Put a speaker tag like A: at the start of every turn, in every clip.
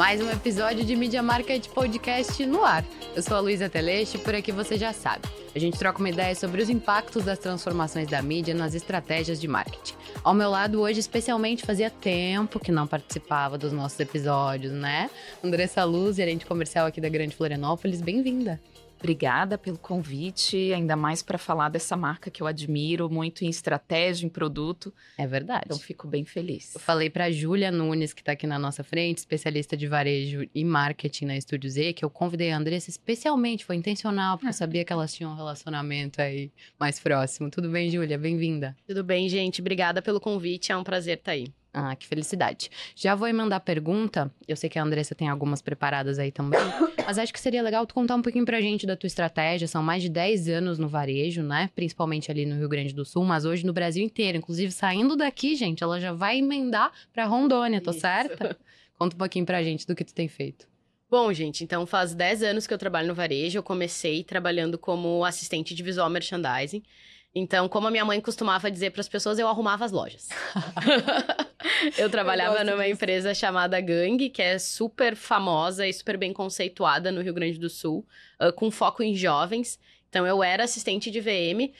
A: Mais um episódio de Media Market Podcast no ar. Eu sou a Luísa Teleste por aqui você já sabe. A gente troca uma ideia sobre os impactos das transformações da mídia nas estratégias de marketing. Ao meu lado hoje, especialmente, fazia tempo que não participava dos nossos episódios, né? Andressa Luz, gerente comercial aqui da Grande Florianópolis, bem-vinda.
B: Obrigada pelo convite, ainda mais para falar dessa marca que eu admiro muito em estratégia, em produto.
A: É verdade.
B: Então fico bem feliz.
A: Eu falei para Júlia Nunes, que está aqui na nossa frente, especialista de varejo e marketing na Estúdio Z, que eu convidei a Andressa especialmente, foi intencional, porque eu sabia que elas tinham um relacionamento aí mais próximo. Tudo bem, Júlia? Bem-vinda.
C: Tudo bem, gente. Obrigada pelo convite, é um prazer estar tá aí.
A: Ah, que felicidade. Já vou emendar a pergunta. Eu sei que a Andressa tem algumas preparadas aí também. mas acho que seria legal tu contar um pouquinho pra gente da tua estratégia. São mais de 10 anos no varejo, né? Principalmente ali no Rio Grande do Sul, mas hoje no Brasil inteiro. Inclusive, saindo daqui, gente, ela já vai emendar pra Rondônia, tô Isso. certa? Conta um pouquinho pra gente do que tu tem feito.
C: Bom, gente, então faz 10 anos que eu trabalho no varejo. Eu comecei trabalhando como assistente de visual merchandising. Então, como a minha mãe costumava dizer para as pessoas, eu arrumava as lojas. eu trabalhava eu numa disso. empresa chamada Gang, que é super famosa e super bem conceituada no Rio Grande do Sul, uh, com foco em jovens. Então, eu era assistente de VM,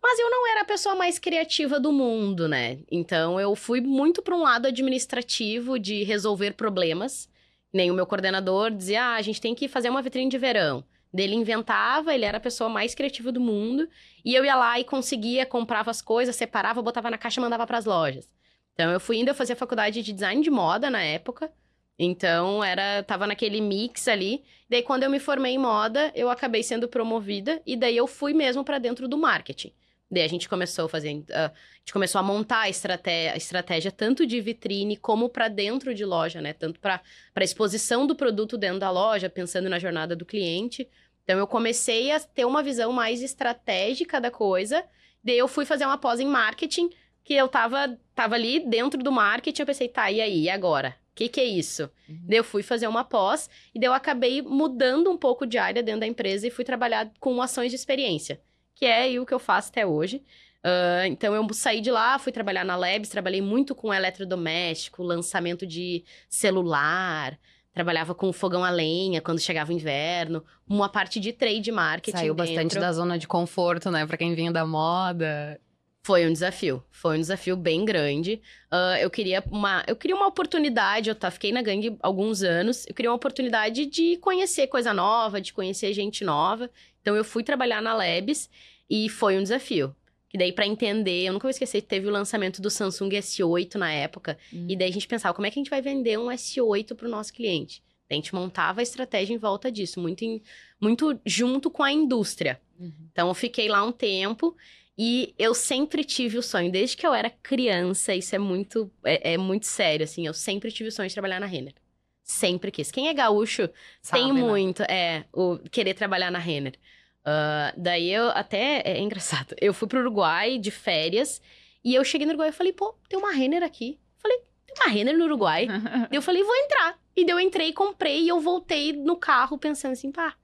C: mas eu não era a pessoa mais criativa do mundo, né? Então, eu fui muito para um lado administrativo de resolver problemas. Nem o meu coordenador dizia, ah, a gente tem que fazer uma vitrine de verão. Dele inventava, ele era a pessoa mais criativa do mundo. E eu ia lá e conseguia, comprava as coisas, separava, botava na caixa e mandava para as lojas. Então eu fui indo, eu fazia faculdade de design de moda na época. Então era, tava naquele mix ali. Daí quando eu me formei em moda, eu acabei sendo promovida e daí eu fui mesmo para dentro do marketing. Daí a gente começou a fazer, a gente começou a montar a estratégia, a estratégia tanto de vitrine como para dentro de loja, né? Tanto para exposição do produto dentro da loja, pensando na jornada do cliente, então eu comecei a ter uma visão mais estratégica da coisa. Daí eu fui fazer uma pós em marketing, que eu tava, tava ali dentro do marketing, eu pensei, tá, e aí, e agora? O que, que é isso? Uhum. Daí eu fui fazer uma pós e daí eu acabei mudando um pouco de área dentro da empresa e fui trabalhar com ações de experiência, que é o que eu faço até hoje. Uh, então eu saí de lá, fui trabalhar na Labs, trabalhei muito com eletrodoméstico, lançamento de celular, Trabalhava com fogão a lenha quando chegava o inverno, uma parte de trade marketing.
A: Saiu
C: dentro.
A: bastante da zona de conforto, né? Para quem vinha da moda.
C: Foi um desafio, foi um desafio bem grande. Uh, eu queria uma, eu queria uma oportunidade. Eu tá, fiquei na gangue alguns anos. Eu queria uma oportunidade de conhecer coisa nova, de conhecer gente nova. Então eu fui trabalhar na Labs e foi um desafio. Que daí, para entender, eu nunca vou esquecer, teve o lançamento do Samsung S8 na época. Hum. E daí a gente pensava, como é que a gente vai vender um S8 para o nosso cliente? a gente montava a estratégia em volta disso, muito, em, muito junto com a indústria. Uhum. Então, eu fiquei lá um tempo e eu sempre tive o sonho, desde que eu era criança, isso é muito, é, é muito sério, assim, eu sempre tive o sonho de trabalhar na Renner. Sempre quis. Quem é gaúcho Sabe, tem né? muito, é, o querer trabalhar na Renner. Uh, daí eu até é engraçado. Eu fui pro Uruguai de férias e eu cheguei no Uruguai e falei, pô, tem uma Renner aqui. Falei, tem uma Renner no Uruguai. eu falei, vou entrar. E daí eu entrei, comprei e eu voltei no carro pensando assim, pá.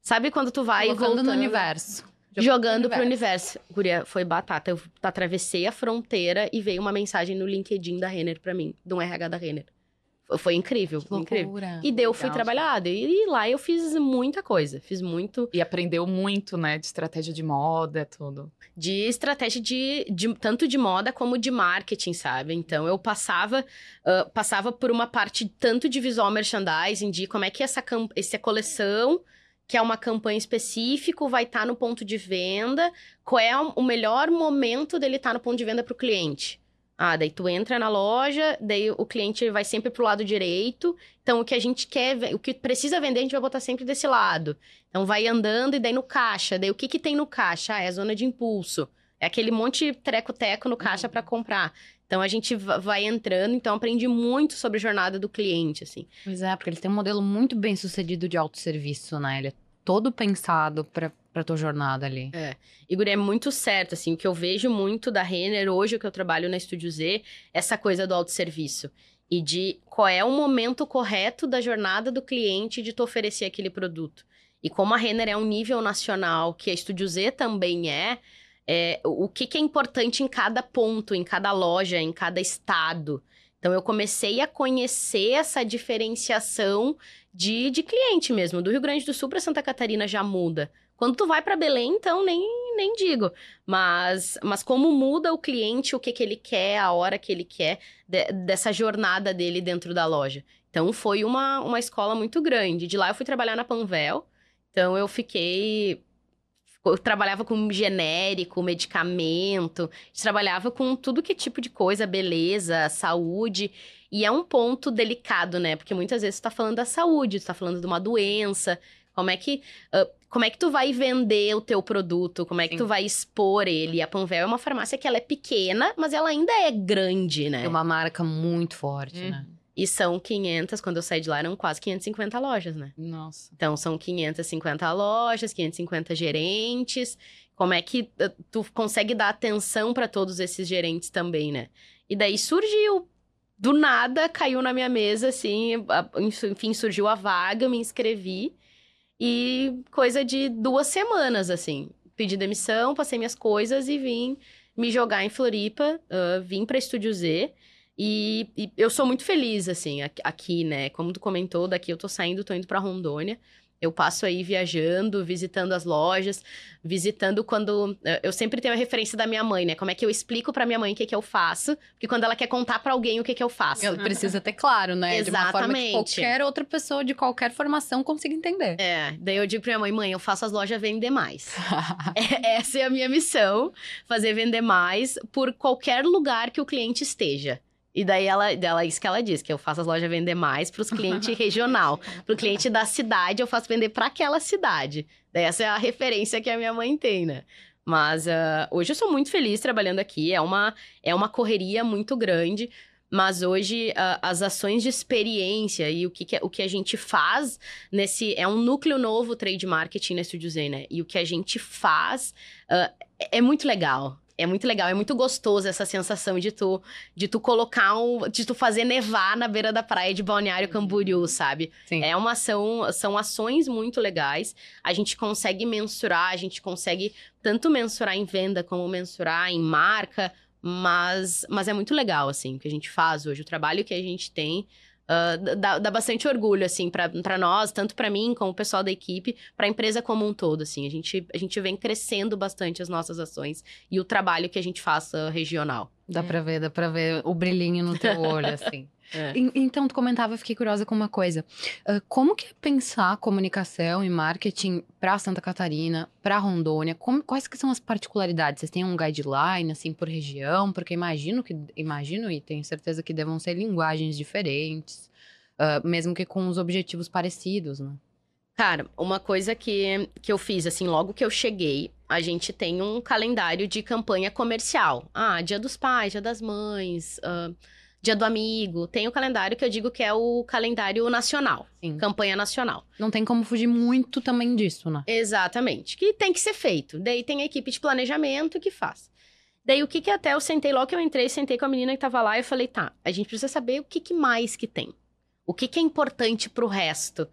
C: Sabe quando tu vai
A: Colocando
C: voltando
A: no universo.
C: Jogando pro universo. Guria, foi batata. Eu atravessei a fronteira e veio uma mensagem no LinkedIn da Renner pra mim, de um RH da Renner. Foi incrível, que incrível. E daí eu fui trabalhar, e, lá eu fiz muita coisa, fiz muito.
B: E aprendeu muito, né, de estratégia de moda, tudo.
C: De estratégia de, de tanto de moda como de marketing, sabe? Então eu passava, uh, passava por uma parte tanto de visual merchandising, de como é que essa, essa coleção que é uma campanha específica, vai estar tá no ponto de venda, qual é o melhor momento dele estar tá no ponto de venda para o cliente. Ah, daí tu entra na loja, daí o cliente vai sempre pro lado direito. Então, o que a gente quer, o que precisa vender, a gente vai botar sempre desse lado. Então, vai andando e daí no caixa. Daí, o que que tem no caixa? Ah, é a zona de impulso. É aquele monte treco-teco no caixa para comprar. Então, a gente vai entrando. Então, aprendi muito sobre a jornada do cliente, assim.
A: Pois é, porque ele tem um modelo muito bem sucedido de autosserviço, né? Ele é todo pensado para pra tua jornada ali.
C: É. Igor, é muito certo, assim, o que eu vejo muito da Renner hoje, o que eu trabalho na Estúdio Z, essa coisa do autosserviço. E de qual é o momento correto da jornada do cliente de tu oferecer aquele produto. E como a Renner é um nível nacional, que a Estúdio Z também é, é o que, que é importante em cada ponto, em cada loja, em cada estado. Então eu comecei a conhecer essa diferenciação de, de cliente mesmo. Do Rio Grande do Sul para Santa Catarina já muda. Quando tu vai para Belém, então nem, nem digo. Mas, mas como muda o cliente, o que, que ele quer, a hora que ele quer, de, dessa jornada dele dentro da loja. Então foi uma, uma escola muito grande. De lá eu fui trabalhar na Panvel. Então eu fiquei eu trabalhava com genérico, medicamento, trabalhava com tudo que tipo de coisa, beleza, saúde. E é um ponto delicado, né? Porque muitas vezes tu tá falando da saúde, tu tá falando de uma doença. Como é que, uh, como é que tu vai vender o teu produto? Como é que Sim. tu vai expor ele? A Panvel é uma farmácia que ela é pequena, mas ela ainda é grande, né?
A: É uma marca muito forte, hum. né?
C: E são 500, quando eu saí de lá, eram quase 550 lojas, né?
B: Nossa.
C: Então, são 550 lojas, 550 gerentes. Como é que eh, tu consegue dar atenção para todos esses gerentes também, né? E daí surgiu, do nada, caiu na minha mesa, assim, enfim, surgiu a vaga, me inscrevi. E coisa de duas semanas, assim. Pedi demissão, passei minhas coisas e vim me jogar em Floripa, uh, vim para Estúdio Z. E, e, eu sou muito feliz, assim, aqui, né? Como tu comentou, daqui eu tô saindo, tô indo pra Rondônia. Eu passo aí viajando, visitando as lojas, visitando quando. Eh, eu sempre tenho a referência da minha mãe, né? Como é que eu explico pra minha mãe o que, que eu faço. Porque quando ela quer contar para alguém o que, que eu faço.
A: Ela precisa ter claro, né?
C: Exatamente. De uma forma que
A: qualquer outra pessoa de qualquer formação consiga entender.
C: É. Daí eu digo pra minha mãe, mãe, eu faço as lojas vender mais. é, essa é a minha missão: fazer vender mais por qualquer lugar que o cliente esteja. E daí ela, ela isso que ela diz, que eu faço as lojas vender mais para os clientes regional. Para o cliente da cidade, eu faço vender para aquela cidade. Daí essa é a referência que a minha mãe tem, né? Mas uh, hoje eu sou muito feliz trabalhando aqui. É uma, é uma correria muito grande. Mas hoje uh, as ações de experiência e o que, que, é, o que a gente faz nesse. É um núcleo novo trade marketing na Studio Zen, né? E o que a gente faz uh, é muito legal é muito legal, é muito gostoso essa sensação de tu, de tu colocar um, de tu fazer nevar na beira da praia de Balneário Camboriú, sabe? Sim. É uma ação, são ações muito legais. A gente consegue mensurar, a gente consegue tanto mensurar em venda como mensurar em marca, mas, mas é muito legal, assim, o que a gente faz hoje, o trabalho que a gente tem Uh, dá, dá, bastante orgulho, assim, para nós, tanto para mim como o pessoal da equipe, para a empresa como um todo, assim. A gente, a gente vem crescendo bastante as nossas ações e o trabalho que a gente faça regional.
A: Dá é. para ver, dá para ver o brilhinho no teu olho, assim. É. Então, tu comentava, eu fiquei curiosa com uma coisa. Uh, como que é pensar comunicação e marketing para Santa Catarina, para Rondônia? Como, quais que são as particularidades? Vocês têm um guideline, assim, por região? Porque imagino que, imagino e tenho certeza que devam ser linguagens diferentes, uh, mesmo que com os objetivos parecidos, né?
C: Cara, uma coisa que, que eu fiz, assim, logo que eu cheguei, a gente tem um calendário de campanha comercial. Ah, dia dos pais, dia das mães... Uh, Dia do Amigo. Tem o calendário que eu digo que é o calendário nacional. Sim. Campanha nacional.
A: Não tem como fugir muito também disso, né?
C: Exatamente. Que tem que ser feito. Daí tem a equipe de planejamento que faz. Daí o que que até eu sentei, logo que eu entrei, sentei com a menina que tava lá e eu falei, tá, a gente precisa saber o que que mais que tem. O que que é importante pro resto.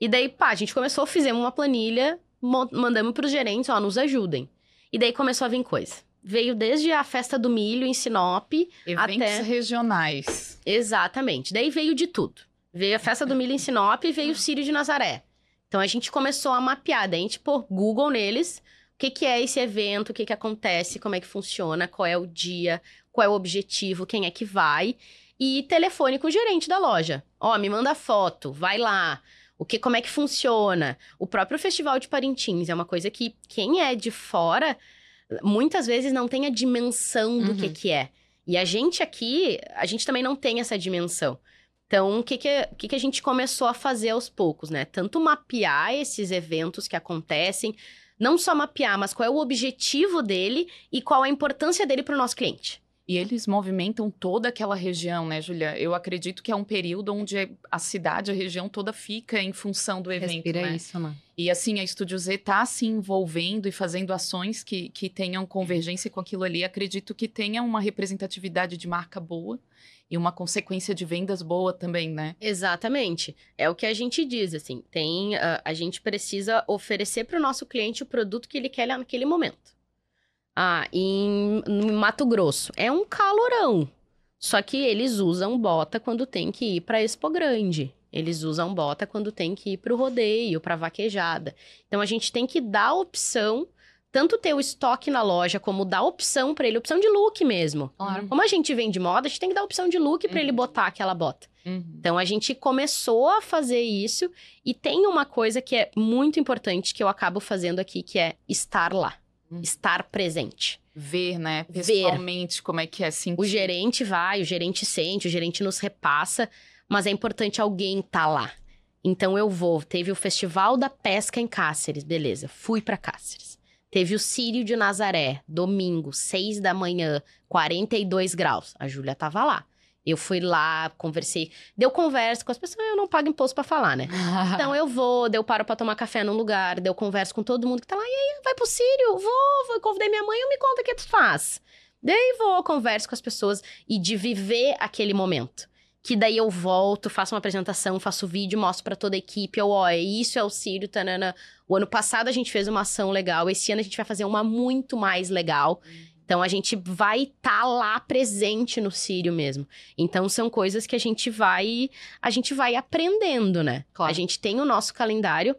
C: E daí, pá, a gente começou, fizemos uma planilha, mandamos pros gerentes, ó, nos ajudem. E daí começou a vir coisa veio desde a festa do milho em Sinop
B: Eventos até
C: regionais. Exatamente. Daí veio de tudo. Veio a festa do milho em Sinop e veio o Sírio de Nazaré. Então a gente começou a mapear, daí a gente pôr Google neles, o que, que é esse evento, o que, que acontece, como é que funciona, qual é o dia, qual é o objetivo, quem é que vai. E telefone com o gerente da loja. Ó, me manda foto, vai lá. O que, como é que funciona? O próprio Festival de Parintins é uma coisa que quem é de fora muitas vezes não tem a dimensão do uhum. que, que é. E a gente aqui, a gente também não tem essa dimensão. Então, o que, que, que, que a gente começou a fazer aos poucos, né? Tanto mapear esses eventos que acontecem, não só mapear, mas qual é o objetivo dele e qual a importância dele para o nosso cliente.
B: E eles movimentam toda aquela região, né, Julia? Eu acredito que é um período onde a cidade, a região toda fica em função do evento,
A: Respira
B: né?
A: isso, né?
B: E assim, a Estúdio Z está se envolvendo e fazendo ações que, que tenham convergência com aquilo ali. Acredito que tenha uma representatividade de marca boa e uma consequência de vendas boa também, né?
C: Exatamente. É o que a gente diz, assim, tem uh, a gente precisa oferecer para o nosso cliente o produto que ele quer naquele momento. Ah, em, em Mato Grosso. É um calorão. Só que eles usam bota quando tem que ir para Expo Grande. Eles usam bota quando tem que ir para o rodeio, para vaquejada. Então a gente tem que dar opção, tanto ter o estoque na loja, como dar opção para ele, opção de look mesmo.
A: Claro.
C: Como a gente vende moda, a gente tem que dar opção de look para ele
B: Uhum.
C: botar aquela bota.
B: Uhum.
C: Então a gente começou a fazer isso e tem uma coisa que é muito importante que eu acabo fazendo aqui, que é estar lá,
B: Hum.
C: estar presente.
B: Ver, né?
C: Ver.
B: Pessoalmente, como é que é sentir.
C: O gerente vai, o gerente sente, o gerente nos repassa, mas é importante alguém estar lá. Então eu vou. Teve o Festival da Pesca em Cáceres, beleza. Fui pra Cáceres. Teve o Sírio de Nazaré, domingo, seis da manhã, 42 graus. A Júlia tava lá. Eu fui lá, conversei. Deu conversa com as pessoas, eu não pago imposto pra falar, né? Então eu vou, deu paro pra tomar café num lugar, deu converso com todo mundo que tá lá. E aí, vai pro Sírio? Vou, vou, convidei minha mãe, eu me conta o que tu faz. Daí vou, converso com as pessoas e de viver aquele momento. Que daí eu volto, faço uma apresentação, faço vídeo, mostro pra toda a equipe. Eu, ó, isso é o Sírio, tanana. O ano passado a gente fez uma ação legal, esse ano a gente vai fazer uma muito mais legal. Então a gente vai estar lá presente no Sírio mesmo. Então são coisas que a gente vai, a gente vai aprendendo, né?
B: Claro.
C: A gente tem o nosso calendário,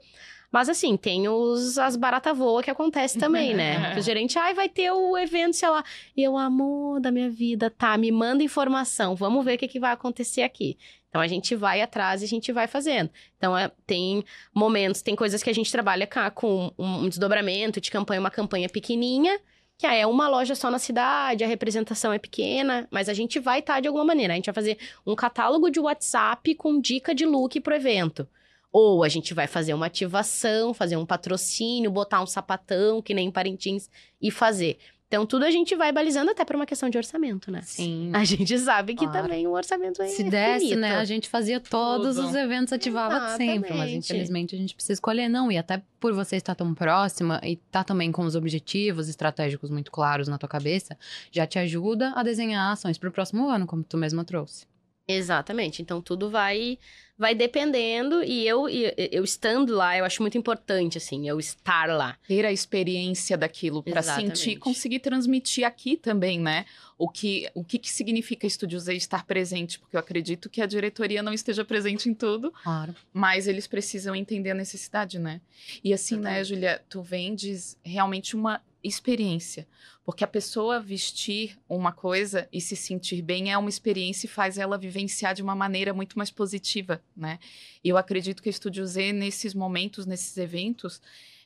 C: mas assim, tem os as barata voa que acontece também, né? O gerente, ai, vai ter o evento, sei lá. E eu, amor da minha vida, tá, me manda informação, vamos ver o que, que vai acontecer aqui. Então a gente vai atrás e a gente vai fazendo. Então é, tem momentos, tem coisas que a gente trabalha ca- com um, um desdobramento de campanha, uma campanha pequenininha, que é uma loja só na cidade, a representação é pequena, mas a gente vai estar de alguma maneira. A gente vai fazer um catálogo de WhatsApp com dica de look pro evento. Ou a gente vai fazer uma ativação, fazer um patrocínio, botar um sapatão, que nem em Parintins, e fazer. Então, tudo a gente vai balizando até por uma questão de orçamento, né?
A: Sim.
C: A gente sabe que
A: Claro.
C: também o orçamento é
A: Se desse,
C: finito.
A: né, a gente fazia todos
B: Tudo.
A: os eventos, ativava sempre, mas
C: Exatamente.
A: infelizmente a gente precisa escolher não, e até por você estar tão próxima e estar também com os objetivos estratégicos muito claros na tua cabeça, já te ajuda a desenhar ações para o próximo ano, como tu mesma trouxe.
C: Exatamente. Então tudo vai vai dependendo e eu e- eu estando lá, eu acho muito importante assim, eu estar lá.
B: ter a experiência daquilo para sentir e conseguir transmitir aqui também, né? O que o que, que significa Estúdio Z estar presente, porque eu acredito que a diretoria não esteja presente em tudo,
A: Claro.
B: mas eles precisam entender a necessidade, né? E assim, né. Júlia, tu vendes realmente uma experiência, porque a pessoa vestir uma coisa e se sentir bem é uma experiência e faz ela vivenciar de uma maneira muito mais positiva, né? E eu acredito que a Estúdio Z nesses momentos, nesses eventos,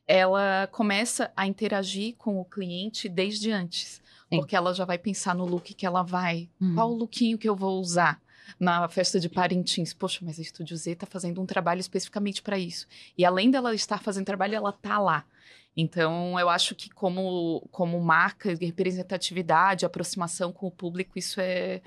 B: ela começa a interagir com o cliente desde antes,
A: Sim.
B: porque ela já vai pensar no look que ela vai,
A: Uhum.
B: qual o lookinho que eu vou usar na festa de Parintins? Poxa, mas a Estúdio Z tá fazendo um trabalho especificamente para isso. E além dela estar fazendo trabalho, ela tá lá. Então, eu acho que como, como marca de representatividade, aproximação com o público, isso é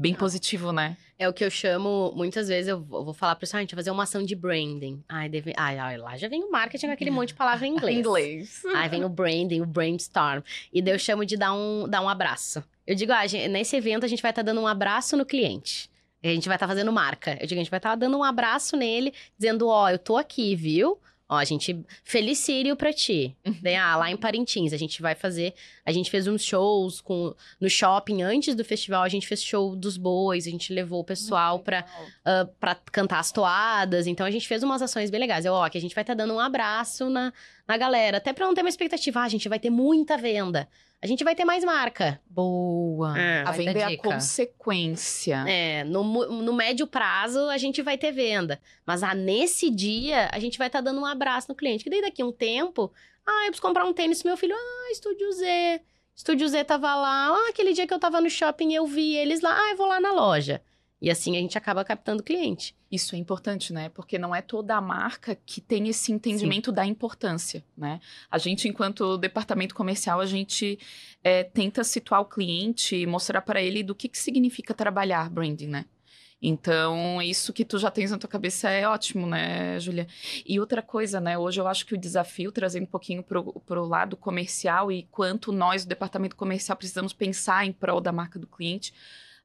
B: bem positivo, né?
C: É o que eu chamo, muitas vezes eu vou falar para pessoal, a gente vai fazer uma ação de branding. Ai, deve, ai, ai, lá já vem o marketing com aquele monte de palavra em inglês.
B: Inglês.
C: Aí vem o branding, o brainstorm. E daí eu chamo de dar um, dar um abraço. Eu digo, ah, gente, nesse evento a gente vai estar dando um abraço no cliente. A gente vai estar fazendo marca. Eu digo, a gente vai estar dando um abraço nele, dizendo, ó, eu tô aqui, viu? Ó, a gente. Felicírio pra ti. Daí, ah, lá em Parintins, a gente vai fazer. A gente fez uns shows com, no shopping antes do festival. A gente fez show dos bois, a gente levou o pessoal pra, ah, pra cantar as toadas. Então a gente fez umas ações bem legais. Eu, ó, que a gente vai estar dando um abraço na, na galera. Até pra não ter uma expectativa. Ah, a gente vai ter muita venda. A gente vai ter mais marca.
A: Boa.
C: É.
B: A venda é a consequência.
C: É, no, no médio prazo a gente vai ter venda. Mas ah, nesse dia a gente vai estar dando um abraço no cliente. Que daí daqui a um tempo, ah, eu preciso comprar um tênis pro meu filho. Ah, Estúdio Z. Estúdio Z tava lá. Ah, aquele dia que eu tava no shopping eu vi eles lá. Ah, eu vou lá na loja. E assim a gente acaba captando o cliente.
B: Isso é importante, né? Porque não é toda a marca que tem esse entendimento da importância, né? A gente, enquanto departamento comercial, a gente é, tenta situar o cliente e mostrar para ele do que, que significa trabalhar branding, né? Então, isso que tu já tens na tua cabeça é ótimo, né, Julia? E outra coisa, né? Hoje eu acho que o desafio, trazendo um pouquinho pro, pro lado comercial e quanto nós, do departamento comercial, precisamos pensar em prol da marca do cliente,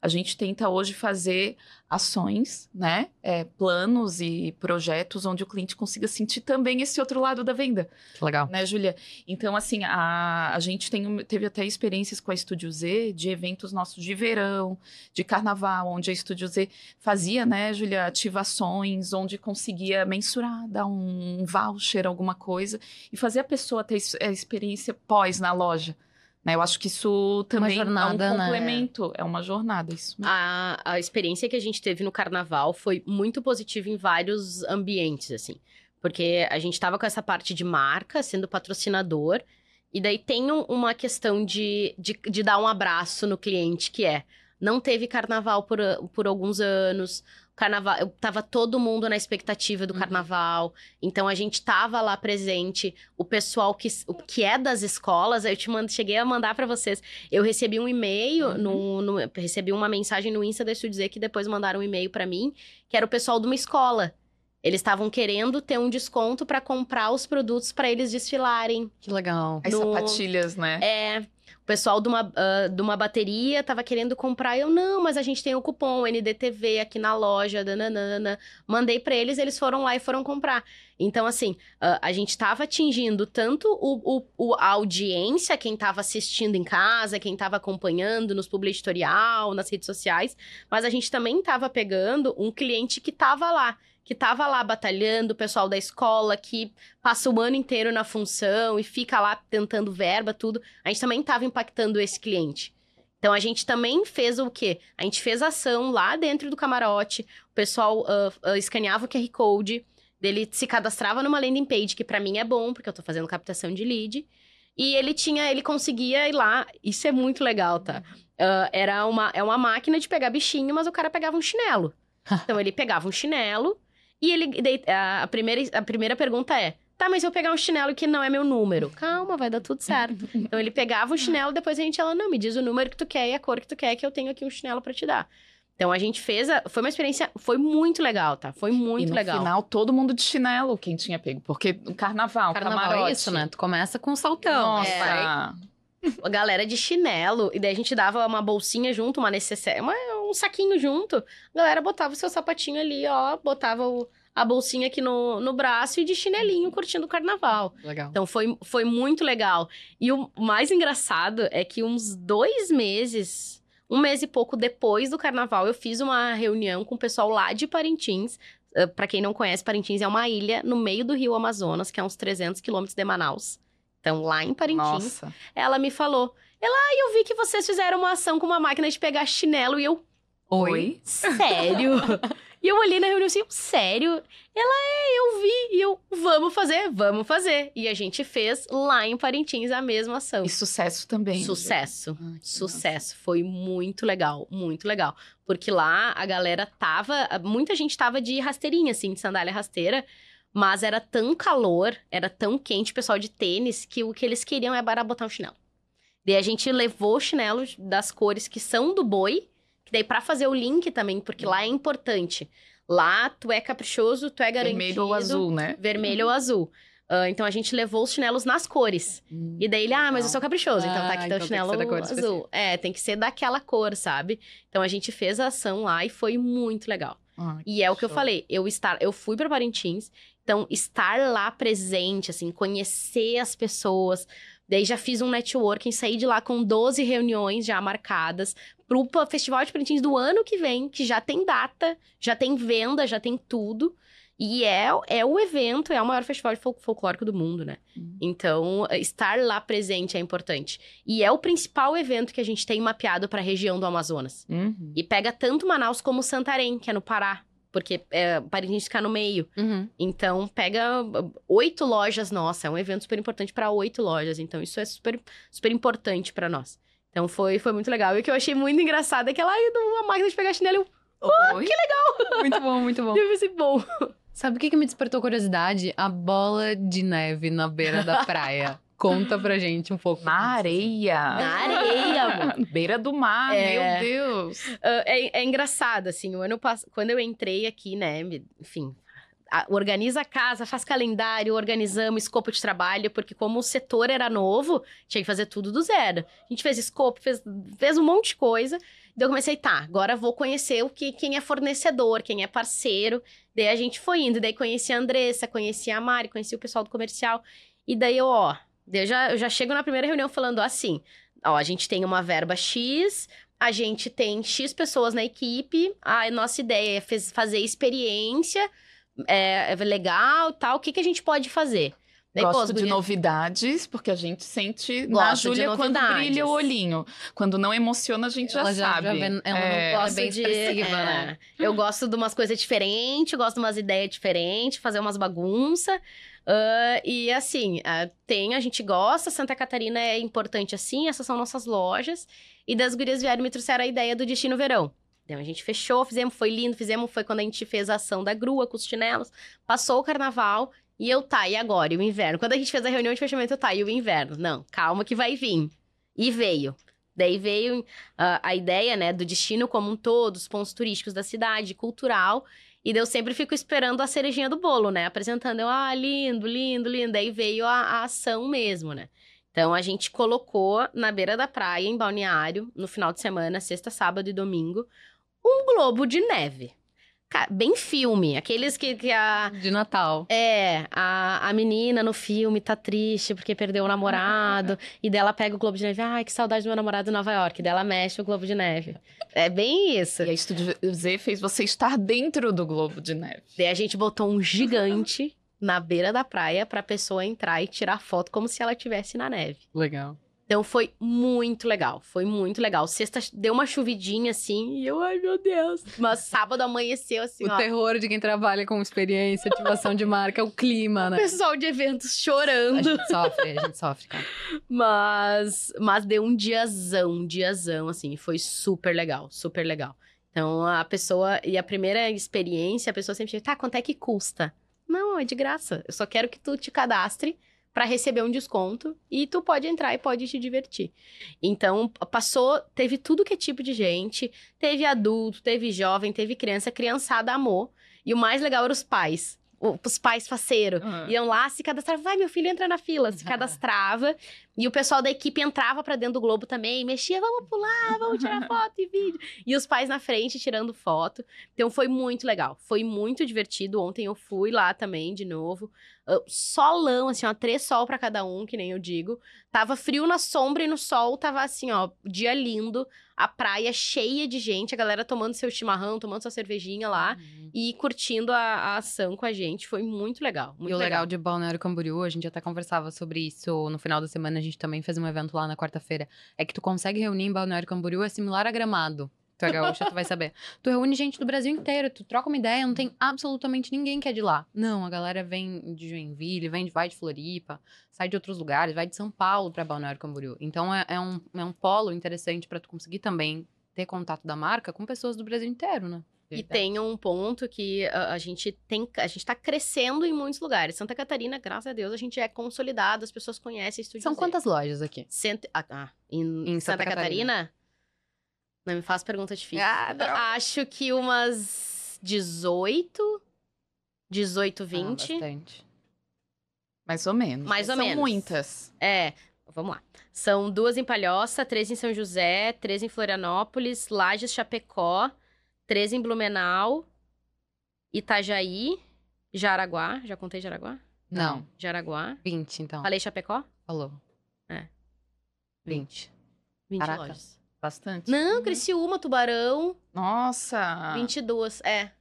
B: a gente tenta hoje fazer ações, né? É, planos e projetos onde o cliente consiga sentir também esse outro lado da venda.
A: Legal.
B: Né, Julia? Então, assim, a, a gente tem, teve até experiências com a Estúdio Z de eventos nossos de verão, de carnaval, onde a Estúdio Z fazia, né, Julia, ativações, onde conseguia mensurar, dar um voucher, alguma coisa, e fazer a pessoa ter a experiência pós na loja. Né? Eu acho que isso também jornada, é um né? complemento, né? é uma jornada isso.
C: A, a experiência que a gente teve no carnaval foi muito positiva em vários ambientes, assim. Porque a gente estava com essa parte de marca, sendo patrocinador, e daí tem uma questão de, de, de dar um abraço no cliente, que é não teve carnaval por, por alguns anos, carnaval, eu tava todo mundo na expectativa do uhum. carnaval. Então a gente tava lá presente, o pessoal que, o, que é das escolas, eu te mando, cheguei a mandar para vocês. Eu recebi um e-mail, uhum. no, no, recebi uma mensagem no Insta da dizer que depois mandaram um e-mail para mim, que era o pessoal de uma escola. Eles estavam querendo ter um desconto para comprar os produtos para eles desfilarem.
A: Que legal.
B: As no... sapatilhas, né?
C: É. O pessoal de uma, uh, de uma bateria tava querendo comprar. Eu, não, mas a gente tem o cupom NDTV aqui na loja. Dananana. Mandei para eles, eles foram lá e foram comprar. Então, assim, uh, a gente tava atingindo tanto o, o, a audiência, quem tava assistindo em casa, quem tava acompanhando nos publi editorial, nas redes sociais, mas a gente também tava pegando um cliente que tava lá que estava lá batalhando, o pessoal da escola que passa o ano inteiro na função e fica lá tentando verba, tudo. A gente também estava impactando esse cliente. Então a gente também fez o quê? A gente fez ação lá dentro do camarote, o pessoal uh, uh, escaneava o QR Code, ele se cadastrava numa landing page, que para mim é bom, porque eu tô fazendo captação de lead. E ele tinha, ele conseguia ir lá. Isso é muito legal, tá? Uh, era uma, é uma máquina de pegar bichinho, mas o cara pegava um chinelo. Então ele pegava um chinelo, e ele. A primeira, a primeira pergunta é: tá, mas eu pegar um chinelo que não é meu número? Calma, vai dar tudo certo. então ele pegava o chinelo, depois a gente, ela, não, me diz o número que tu quer e a cor que tu quer, que eu tenho aqui um chinelo para te dar. Então a gente fez. A... Foi uma experiência. Foi muito legal, tá? Foi muito
B: e no
C: legal.
B: No final, todo mundo de chinelo, quem tinha pego. Porque o carnaval, carnaval é camarote.
A: é isso, né? Tu começa com um saltão.
B: Nossa. É.
C: A galera de chinelo. E daí a gente dava uma bolsinha junto, uma necessaire, uma, um saquinho junto. A galera botava o seu sapatinho ali, ó. Botava o a bolsinha aqui no, no braço e de chinelinho curtindo o carnaval.
A: Legal.
C: Então foi, foi muito legal. E o mais engraçado é que uns dois meses, um mês e pouco depois do carnaval, eu fiz uma reunião com o pessoal lá de Parintins. Uh, para quem não conhece, Parintins é uma ilha no meio do rio Amazonas, que é uns 300 quilômetros de Manaus. Então, lá em Parintins, Nossa. ela me falou: Ela, eu vi que vocês fizeram uma ação com uma máquina de pegar chinelo e eu.
A: Oi?
C: Sério? E eu olhei na reunião assim, sério? Ela é, eu vi. E eu, vamos fazer, vamos fazer. E a gente fez lá em Parintins a mesma ação.
B: E sucesso também.
C: Sucesso. Ai, sucesso. Nossa. Foi muito legal, muito legal. Porque lá a galera tava. Muita gente tava de rasteirinha, assim, de sandália rasteira. Mas era tão calor, era tão quente, o pessoal de tênis, que o que eles queriam era botar o chinelo. Daí a gente levou chinelos das cores que são do boi que daí, para fazer o link também, porque lá é importante. Lá, tu é caprichoso, tu é garantido.
B: Vermelho ou azul, né?
C: Vermelho ou azul. Uh, então, a gente levou os chinelos nas cores. Hum, e daí ele, ah, mas eu sou caprichoso. Então, tá aqui ah, teu então chinelo azul. É, tem que ser daquela cor, sabe? Então, a gente fez a ação lá e foi muito legal. Ah, e é show. o que eu falei. Eu, estar, eu fui para Parintins. Então, estar lá presente, assim, conhecer as pessoas... Daí já fiz um networking, saí de lá com 12 reuniões já marcadas pro Festival de Parintins do ano que vem, que já tem data, já tem venda, já tem tudo. E é, é o evento, é o maior festival fol folclórico do mundo, né? Uhum. Então, estar lá presente é importante. E é o principal evento que a gente tem mapeado para a região do Amazonas.
B: Uhum.
C: E pega tanto Manaus como Santarém, que é no Pará. Porque é, Parintins fica no meio.
A: Uhum.
C: Então, pega oito lojas nossa. É um evento super importante para oito lojas. Então, isso é super, super importante para nós. Então foi, foi muito legal. E o que eu achei muito engraçado é que ela ia numa máquina de pegar chinelo. Eu, oh, que legal!
A: Muito bom, muito bom.
C: Eu pensei, bom.
A: Sabe o que, que me despertou curiosidade? A bola de neve na beira da praia. Conta pra gente um pouco.
B: Na areia.
C: Na areia.
B: Beira do mar, é... meu Deus.
C: Uh, é, é engraçado, assim, o ano passado, quando eu entrei aqui, né, enfim, organiza a casa, faz calendário, organizamos escopo de trabalho, porque como o setor era novo, tinha que fazer tudo do zero. A gente fez escopo, fez, fez um monte de coisa. Daí eu comecei, tá, agora vou conhecer o que, quem é fornecedor, quem é parceiro. Daí a gente foi indo, daí conheci a Andressa, conheci a Mari, conheci o pessoal do comercial. E daí eu, ó, daí eu já, eu já chego na primeira reunião falando assim, ó, a gente tem uma verba X, a gente tem X pessoas na equipe, a nossa ideia é fez- fazer experiência, é, é legal tal, o que, que a gente pode fazer? Daí,
B: Gosto de novidades, porque a gente sente na
C: Gosto de
B: Júlia quando brilha o olhinho. Quando não emociona, a gente já
A: Ela já-
B: sabe.
A: já ela não
B: É,
A: gosta-
C: gosto
A: bem
C: de,
A: expressiva,
C: é,
A: né?
C: Eu gosto de umas coisas diferentes, gosto de umas ideias diferentes, fazer umas bagunças. E assim, ah, tem, a gente gosta, Santa Catarina é importante assim, essas são nossas lojas. E das gurias vieram me trouxeram a ideia do Destino Verão. Então a gente fechou, fizemos, foi lindo, fizemos, foi quando a gente fez a ação da grua com os chinelos. Passou o carnaval e eu, tá, e agora? E o inverno? Quando a gente fez a reunião de fechamento, eu, tá, e o inverno? Não, calma que vai vir. E veio. Daí veio ah, a ideia, né, do destino como um todo, os pontos turísticos da cidade, cultural. E eu sempre fico esperando a cerejinha do bolo, né? Apresentando, eu, ah, lindo, lindo, lindo. Daí veio a, a ação mesmo, né? Então a gente colocou na beira da praia, em Balneário, no final de semana, sexta, sábado e domingo, um globo de neve. Bem filme, aqueles que, que a.
A: De Natal.
C: É, a, a menina no filme tá triste porque perdeu o namorado. e dela pega o globo de neve. Ai, que saudade do meu namorado em Nova York. E dela mexe o globo de neve. É bem isso.
B: E a Estúdio Z fez você estar dentro do Globo de Neve.
C: Daí a gente botou um gigante na beira da praia pra pessoa entrar e tirar foto como se ela estivesse na neve.
A: Legal.
C: Então foi muito legal, foi muito legal. Sexta deu uma chuvidinha assim e eu, ai meu Deus. Mas sábado amanheceu assim,
A: o
C: ó.
A: terror de quem trabalha com experiência, ativação de marca, é o clima, né?
C: Pessoal de eventos
A: A
C: chorando.
A: gente sofre, a gente sofre, cara.
C: Mas, mas deu um diazão, um diazão, assim, foi super legal, super legal. Então, a pessoa, e a primeira experiência, a pessoa sempre chega, tá, quanto é que custa? Não, é de graça. Eu só quero que tu te cadastre para receber um desconto e tu pode entrar e pode te divertir. Então, passou, teve tudo que é tipo de gente, teve adulto, teve jovem, teve criança, criançada amou. E o mais legal eram os pais, os pais faceiros.
B: Ah.
C: Iam lá, se cadastravam. Vai, meu filho entra na fila. Se cadastrava. E o pessoal da equipe entrava pra dentro do Globo também. Mexia, vamos pular, vamos tirar foto e vídeo. E os pais na frente tirando foto. Então foi muito legal. Foi muito divertido. Ontem eu fui lá também, de novo. Solão, assim, ó. Três sol pra cada um, que nem eu digo. Tava frio na sombra e no sol tava assim, ó. Dia lindo. A praia cheia de gente. A galera tomando seu chimarrão, tomando sua cervejinha lá. E curtindo a, a ação com a gente. Foi muito legal. Muito
A: e o legal de Balneário Camboriú, a gente até conversava sobre isso no final da semana, gente também fez um evento lá na quarta-feira, é que tu consegue reunir em Balneário Camboriú, é similar a Gramado. Tu é gaúcha, tu vai saber. Tu reúne gente do Brasil inteiro, tu troca uma ideia, não tem absolutamente ninguém que é de lá. Não, a galera vem de Joinville, vem de, vai de Floripa, sai de outros lugares, vai de São Paulo pra Balneário Camboriú. Então é, é um, é um polo interessante pra tu conseguir também ter contato da marca com pessoas do Brasil inteiro, né?
C: E tem um ponto que a, a gente tem, a gente tá crescendo em muitos lugares. Santa Catarina, graças a Deus, a gente é consolidado, as pessoas conhecem Estúdio
A: São
C: Z.
A: quantas lojas aqui?
C: Ah, ah, em,
A: Em
C: Santa,
A: Santa
C: Catarina? Não me faz pergunta difícil.
A: Ah, droga.
C: Acho que umas 18, 18,
A: Ah,
C: 20.
A: bastante.
B: Mais ou menos.
C: Mais ou
B: São
C: menos.
B: muitas.
C: É, vamos lá. São duas em Palhoça, três em São José, três em Florianópolis, Lages, Chapecó, três em Blumenau, Itajaí, Jaraguá. Já contei Jaraguá?
A: Não,
C: Jaraguá.
A: 20 então.
C: Falei Chapecó?
A: Falou.
C: É.
A: 20.
C: 20
A: Caraca.
C: lojas.
B: Bastante.
C: Não, Criciúma, Tubarão,
B: Nossa!
C: 22. É.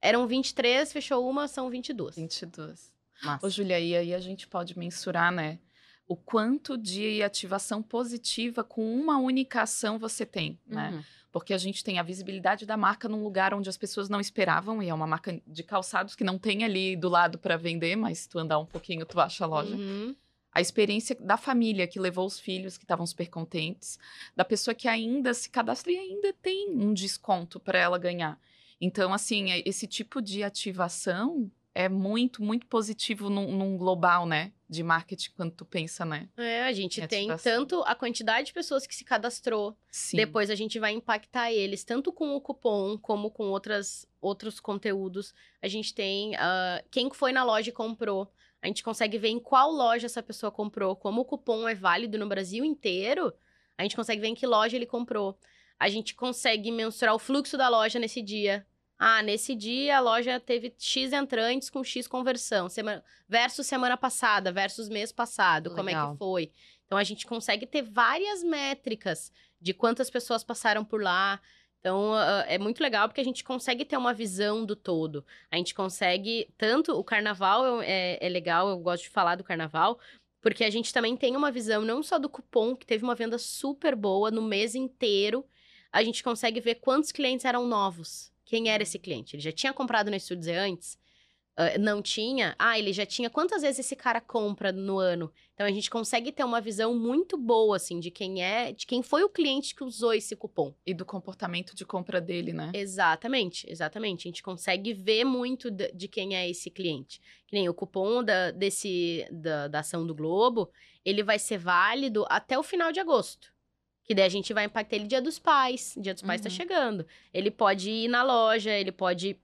C: Eram 23, fechou uma, são 22.
B: 22.
A: Massa.
B: Ô, Julia, e aí a gente pode mensurar, né? O quanto de ativação positiva com uma única ação você tem, né?
A: Uhum.
B: Porque a gente tem a visibilidade da marca num lugar onde as pessoas não esperavam, e é uma marca de calçados que não tem ali do lado para vender, mas se tu andar um pouquinho, tu acha a loja.
C: Uhum.
B: A experiência da família que levou os filhos, que estavam super contentes, da pessoa que ainda se cadastra e ainda tem um desconto para ela ganhar. Então, assim, é- esse tipo de ativação é muito, muito positivo num, num global, né? De marketing quando tu pensa, né?
C: É, a gente
B: Em
C: tem tanto a quantidade de pessoas que se cadastrou,
B: Sim.
C: depois a gente vai impactar eles, tanto com o cupom como com outras, outros conteúdos. A gente tem ah, quem foi na loja e comprou. A gente consegue ver em qual loja essa pessoa comprou. Como o cupom é válido no Brasil inteiro, a gente consegue ver em que loja ele comprou. A gente consegue mensurar o fluxo da loja nesse dia. Ah, nesse dia a loja teve X entrantes com X conversão. Semana, versus semana passada, versus mês passado. Como é
A: Legal.
C: que foi? Então a gente consegue ter várias métricas de quantas pessoas passaram por lá. Então ah, é muito legal porque a gente consegue ter uma visão do todo. A gente consegue. Tanto o carnaval é, é legal, eu gosto de falar do carnaval, porque a gente também tem uma visão não só do cupom, que teve uma venda super boa no mês inteiro. A gente consegue ver quantos clientes eram novos. Quem era esse cliente? Ele já tinha comprado no Estúdio Zé antes? Ah, não tinha? Ah, ele já tinha. Quantas vezes esse cara compra no ano? Então a gente consegue ter uma visão muito boa, assim, de quem é, de quem foi o cliente que usou esse cupom.
B: E do comportamento de compra dele, né?
C: Exatamente, exatamente. A gente consegue ver muito de, de quem é esse cliente. Que nem o cupom da, desse, da, da ação do Globo, ele vai ser válido até o final de agosto. Que daí a gente vai impactar ele dia dos pais. Dia dos pais tá
B: Uhum.
C: chegando. Ele pode ir na loja, ele pode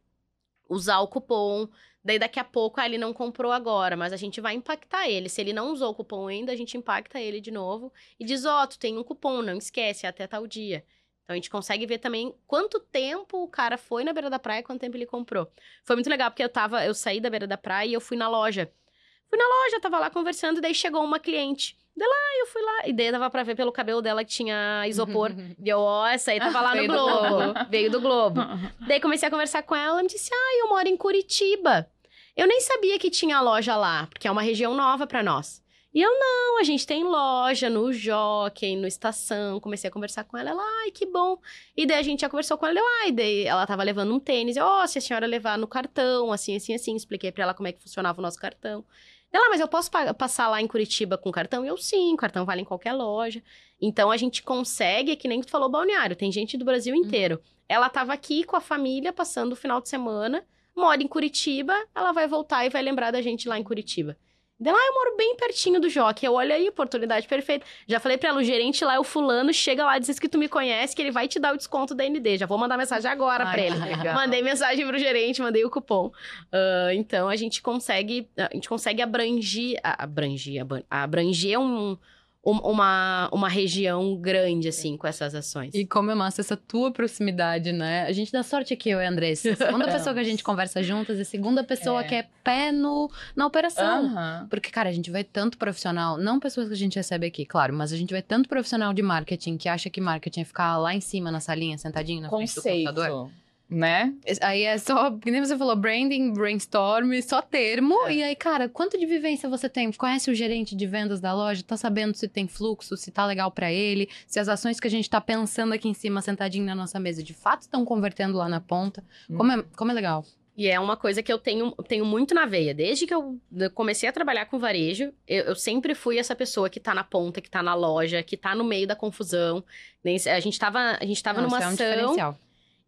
C: usar o cupom. Daí daqui a pouco, ah, ele não comprou agora, mas a gente vai impactar ele. Se ele não usou o cupom ainda, a gente impacta ele de novo e diz: Ó, tu tem um cupom, não esquece, é até tal dia. Então a gente consegue ver também quanto tempo o cara foi na beira da praia e quanto tempo ele comprou. Foi muito legal, porque eu tava, eu saí da beira da praia e eu fui na loja. Fui na loja, tava lá conversando, e daí chegou uma cliente. Daí lá, eu fui lá, e daí dava pra ver pelo cabelo dela que tinha isopor. E eu, ó, essa aí tava lá no
A: do
C: Globo. Veio do Globo. Daí comecei a conversar com ela, ela me disse: Ah, eu moro em Curitiba. Eu nem sabia que tinha loja lá, porque é uma região nova pra nós. E eu, não, a gente tem loja no Jockey, no Estação. Comecei a conversar com ela, ela, ai, que bom. E daí a gente já conversou com ela, eu, ai, daí ela tava levando um tênis. Eu, ó, se a senhora levar no cartão, assim, assim, assim. Expliquei pra ela como é que funcionava o nosso cartão. Ela, mas eu posso pa- passar lá em Curitiba com cartão? Eu, sim, o cartão vale em qualquer loja. Então a gente consegue, é que nem tu falou, balneário, tem gente do Brasil inteiro. Ela tava aqui com a família, passando o final de semana, mora em Curitiba, ela vai voltar e vai lembrar da gente lá em Curitiba. Daí lá eu moro bem pertinho do Jockey. Eu olho aí, oportunidade perfeita. Já falei pra ela, o gerente lá é o fulano, chega lá, diz que tu me conhece, que ele vai te dar o desconto da ND. Já vou mandar mensagem agora
B: Ai,
C: pra ele.
B: legal.
C: Mandei mensagem pro gerente, mandei o cupom. Ah, então a gente consegue, a gente consegue abranger, a- abranger, um, um- uma, uma região grande, assim, com essas ações.
A: E como é massa essa tua proximidade, né? A gente dá sorte aqui, eu e a Andressa. Segunda pessoa que a gente conversa juntas e a segunda pessoa
B: É.
A: que é pé no, na operação. Porque, cara, a gente vê tanto profissional, não pessoas que a gente recebe aqui, claro, mas a gente vê tanto profissional de marketing que acha que marketing é ficar lá em cima na salinha, sentadinho na frente do computador.
B: Né?
A: Aí é só, que nem você falou, branding, brainstorm, só termo.
B: É.
A: E aí, cara, quanto de vivência você tem? Conhece o gerente de vendas da loja? Tá sabendo se tem fluxo, se tá legal pra ele, se as ações que a gente tá pensando aqui em cima, sentadinho na nossa mesa, de fato estão convertendo lá na ponta. Como é, como é legal.
C: E é uma coisa que eu tenho, tenho muito na veia. Desde que eu comecei a trabalhar com varejo, eu, eu sempre fui essa pessoa que tá na ponta, que tá na loja, que tá no meio da confusão. A gente tava, a gente tava
A: Não,
C: numa
A: isso é um
C: ação.
A: diferencial.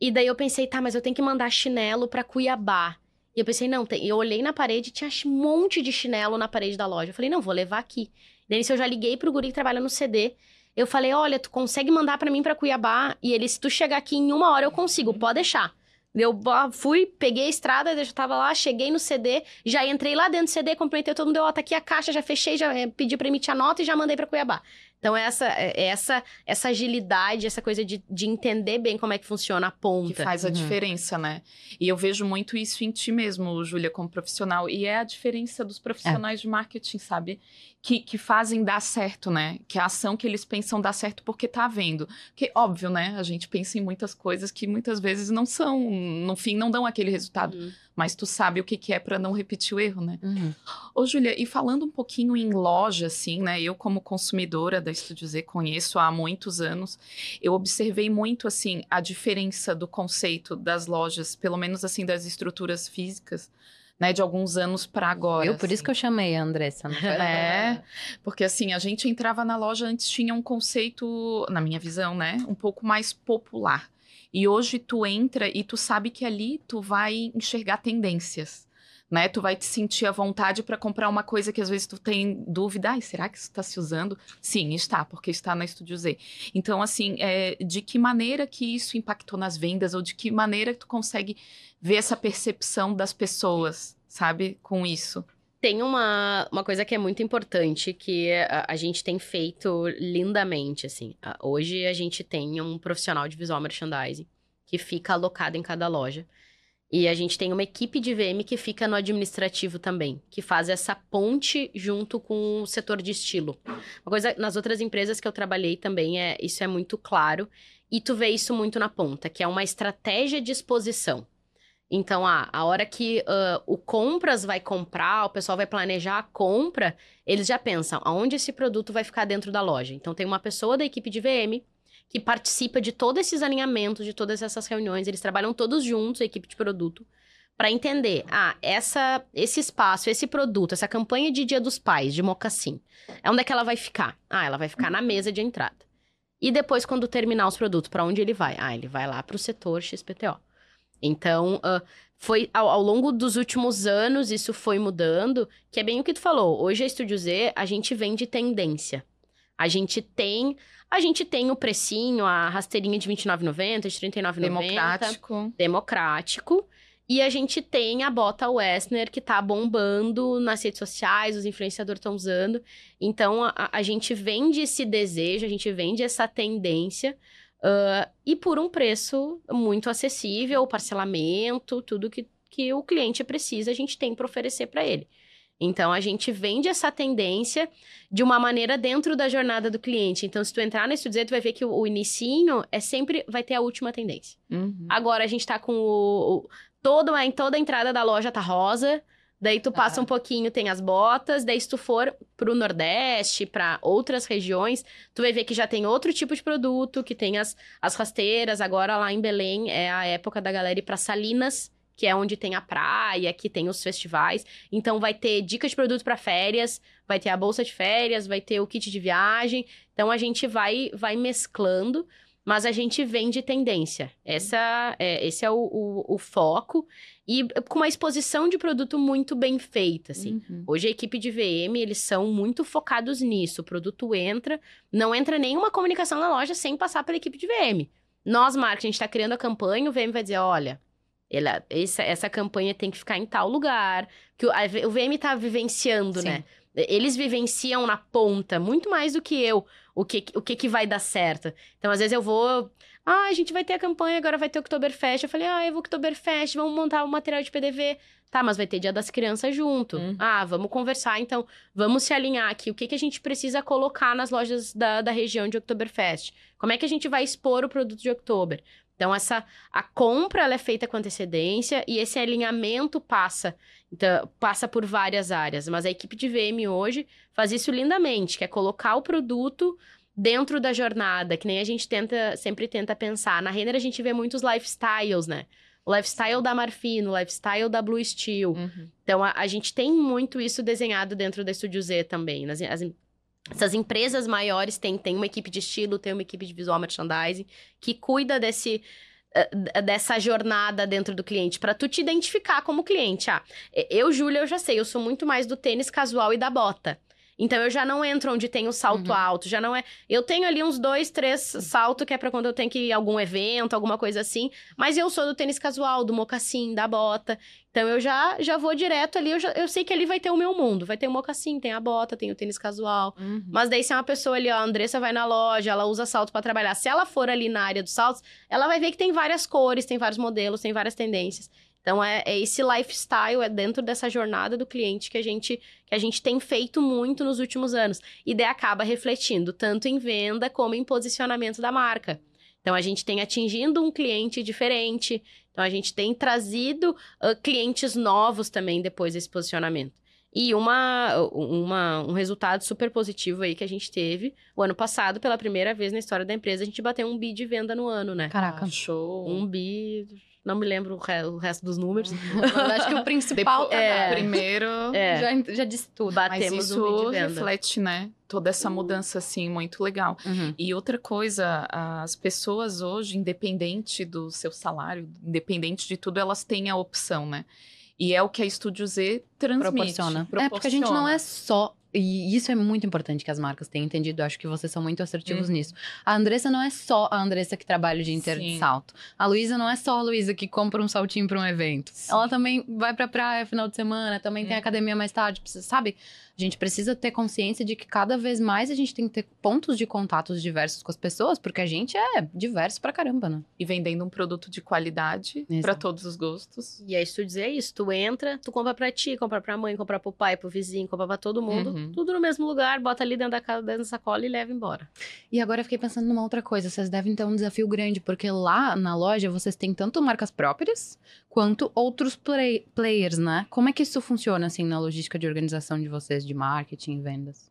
C: E daí eu pensei, tá, mas eu tenho que mandar chinelo pra Cuiabá. E eu pensei, não, tem... eu olhei na parede tinha um monte de chinelo na parede da loja. Eu falei, não, vou levar aqui. Daí eu já liguei pro guri que trabalha no CD. Eu falei, olha, tu consegue mandar pra mim pra Cuiabá? E ele, se tu chegar aqui em uma hora, eu consigo, pode deixar. Eu fui, peguei a estrada, eu já tava lá, cheguei no CD, já entrei lá dentro do CD, cumprimentei todo mundo, ó, tá aqui a caixa, já fechei, já eh, pedi pra emitir a nota e já mandei pra Cuiabá. Então, essa, é- essa, essa agilidade, essa coisa de, de entender bem como é que funciona a ponta.
B: Que faz a
A: Uhum.
B: diferença, né? E eu vejo muito isso em ti mesmo, Júlia, como profissional. E é a diferença dos profissionais de marketing, sabe? Que, que fazem dar certo, né? Que a ação que eles pensam dar certo porque tá vendo. Porque, óbvio, né? A gente pensa em muitas coisas que muitas vezes não são, no fim, não dão aquele resultado.
C: Uhum.
B: Mas tu sabe o que, que é pra não repetir o erro, né?
A: Uhum.
B: Ô, Júlia, e falando um pouquinho em loja, assim, né? Eu, como consumidora da Estúdio Z, conheço há muitos anos. Eu observei muito, assim, a diferença do conceito das lojas, pelo menos, assim, das estruturas físicas, né? De alguns anos para agora.
A: Eu, por isso
B: assim.
A: que eu chamei a Andressa. Não foi?
B: É, porque assim, a gente entrava na loja antes tinha um conceito, na minha visão, né, um pouco mais popular. E hoje tu entra e tu sabe que ali tu vai enxergar tendências. né? Tu vai te sentir à vontade para comprar uma coisa que às vezes tu tem dúvida, ai, será que isso está se usando? Sim, está, porque está na Estúdio Z. Então, assim, é, de que maneira que isso impactou nas vendas ou de que maneira tu consegue ver essa percepção das pessoas, sabe, com isso?
C: Tem uma, uma coisa que é muito importante que a, a gente tem feito lindamente, assim. Hoje a gente tem um profissional de visual merchandising que fica alocado em cada loja. E a gente tem uma equipe de VM que fica no administrativo também, que faz essa ponte junto com o setor de estilo. Uma coisa, nas outras empresas que eu trabalhei também, é isso é muito claro. E tu vê isso muito na ponta, que é uma estratégia de exposição. Então, ah, a hora que uh, o compras vai comprar, o pessoal vai planejar a compra, eles já pensam aonde esse produto vai ficar dentro da loja. Então, tem uma pessoa da equipe de VM que participa de todos esses alinhamentos, de todas essas reuniões. Eles trabalham todos juntos, a equipe de produto, para entender, ah, essa, esse espaço, esse produto, essa campanha de Dia dos Pais, de mocassim, é onde é que ela vai ficar? Ah, ela vai ficar na mesa de entrada. E depois, quando terminar os produtos, para onde ele vai? Ah, ele vai lá para o setor XPTO. Então, uh, foi ao, ao, longo dos últimos anos, isso foi mudando, que é bem o que tu falou. Hoje, a Estúdio Z, a gente vende tendência. A gente tem a gente tem o precinho, a rasteirinha de R$29,90, de R$39,90.
B: Democrático.
C: Democrático. E a gente tem a bota Wessner, que tá bombando nas redes sociais, os influenciadores estão usando. Então, a, a, gente vende esse desejo, a gente vende essa tendência. Uh, e por um preço muito acessível, parcelamento, tudo que, que o cliente precisa, a gente tem para oferecer para ele. Então, a gente vende essa tendência de uma maneira dentro da jornada do cliente. Então, se tu entrar nesse dizer, tu vai ver que o, o inicinho é sempre, vai ter a última tendência.
B: Uhum.
C: Agora, a gente tá com o, o todo, em toda a entrada da loja tá rosa, Daí tu passa uhum. um pouquinho, tem as botas. Daí se tu for pro Nordeste, para outras regiões, tu vai ver que já tem outro tipo de produto, que tem as, as rasteiras. Agora lá em Belém é a época da galera ir pra Salinas, que é onde tem a praia, que tem os festivais. Então vai ter dicas de produto para férias, vai ter a bolsa de férias, vai ter o kit de viagem. Então a gente vai vai mesclando, mas a gente vende tendência. Essa é, esse é o, o, o, foco e com uma exposição de produto muito bem feita, assim. Uhum. Hoje a equipe de VM, eles são muito focados nisso. O produto entra, não entra nenhuma comunicação na loja sem passar pela equipe de VM. Nós, marketing, a gente está criando a campanha, o VM vai dizer, olha, ela, essa, essa campanha tem que ficar em tal lugar. Que o, a, o VM tá vivenciando, Sim. né? Eles vivenciam na ponta muito mais do que eu o que, o que, que vai dar certo. Então, às vezes eu vou. Ah, a gente vai ter a campanha, agora vai ter o Oktoberfest. Eu falei, ah, eu vou Oktoberfest, vamos montar o um material de PDV. Tá, mas vai ter Dia das Crianças junto. Uhum. Ah, vamos conversar, então, vamos se alinhar aqui. O que, que a gente precisa colocar nas lojas da, da região de Oktoberfest? Como é que a gente vai expor o produto de Oktober? Então, essa a compra ela é feita com antecedência e esse alinhamento passa, então, passa por várias áreas. Mas a equipe de VM hoje faz isso lindamente, que é colocar o produto dentro da jornada, que nem a gente tenta, sempre tenta pensar. Na Renner a gente vê muitos lifestyles, né? O lifestyle da Marfino, o lifestyle da Blue Steel. Uhum. Então, a, a, gente tem muito isso desenhado dentro da Studio Z também. Nas, as, essas empresas maiores têm, têm uma equipe de estilo, tem uma equipe de visual merchandising que cuida desse eh, dessa jornada dentro do cliente para tu te identificar como cliente. Ah, eu, Júlia, eu já sei, eu sou muito mais do tênis casual e da bota. Então eu já não entro onde tem o salto uhum. alto, já não é. Eu tenho ali uns dois, três saltos que é para quando eu tenho que ir a algum evento, alguma coisa assim. Mas eu sou do tênis casual, do mocassim, da bota. Então eu já já vou direto ali, eu, já, eu sei que ali vai ter o meu mundo. Vai ter o mocassim, tem a bota, tem o tênis casual. Uhum. Mas daí se é uma pessoa ali, ó, a Andressa vai na loja, ela usa salto para trabalhar. Se ela for ali na área dos saltos, ela vai ver que tem várias cores, tem vários modelos, tem várias tendências. Então é, é, esse lifestyle, é dentro dessa jornada do cliente que a gente que a gente tem feito muito nos últimos anos. E daí acaba refletindo tanto em venda como em posicionamento da marca. Então a gente tem atingindo um cliente diferente. Então a gente tem trazido uh, clientes novos também depois desse posicionamento. E uma, uma, um resultado super positivo aí que a gente teve o ano passado, pela primeira vez na história da empresa, a gente bateu um bi de venda no ano, né?
A: Caraca, ah, show!
C: Um bi não me lembro o, re o resto dos números.
A: acho que o principal
B: Depois, é, primeiro
A: é, já, já disse tudo.
B: Batemos Mas isso reflete, né? Toda essa mudança, assim, muito legal. Uhum. E outra coisa, as pessoas hoje, independente do seu salário, independente de tudo, elas têm a opção, né? E é o que a Estúdio Z transmite.
A: Proporciona. É, porque a gente não é só e isso é muito importante que as marcas tenham entendido. Eu acho que vocês são muito assertivos
B: Uhum.
A: nisso. A Andressa não é só a Andressa que trabalha o dia inteiro de salto. A Luísa não é só a Luísa que compra um saltinho para um evento.
B: Sim.
A: Ela também vai pra praia final de semana, também tem
B: Uhum.
A: academia mais tarde. Sabe? A gente precisa ter consciência de que cada vez mais a gente tem que ter pontos de contatos diversos com as pessoas, porque a gente é diverso pra caramba, né?
B: E vendendo um produto de qualidade para todos os gostos.
C: E se tu dizer isso, tu entra, tu compra pra ti, compra pra mãe, compra pro pai, pro vizinho, compra pra todo mundo.
B: Uhum.
C: Tudo no mesmo lugar, bota ali dentro da casa, dentro da sacola e leva embora.
A: E agora eu fiquei pensando numa outra coisa. Vocês devem ter um desafio grande, porque lá na loja vocês têm tanto marcas próprias quanto outros play- players, né? Como é que isso funciona, assim, na logística de organização de vocês, de marketing vendas?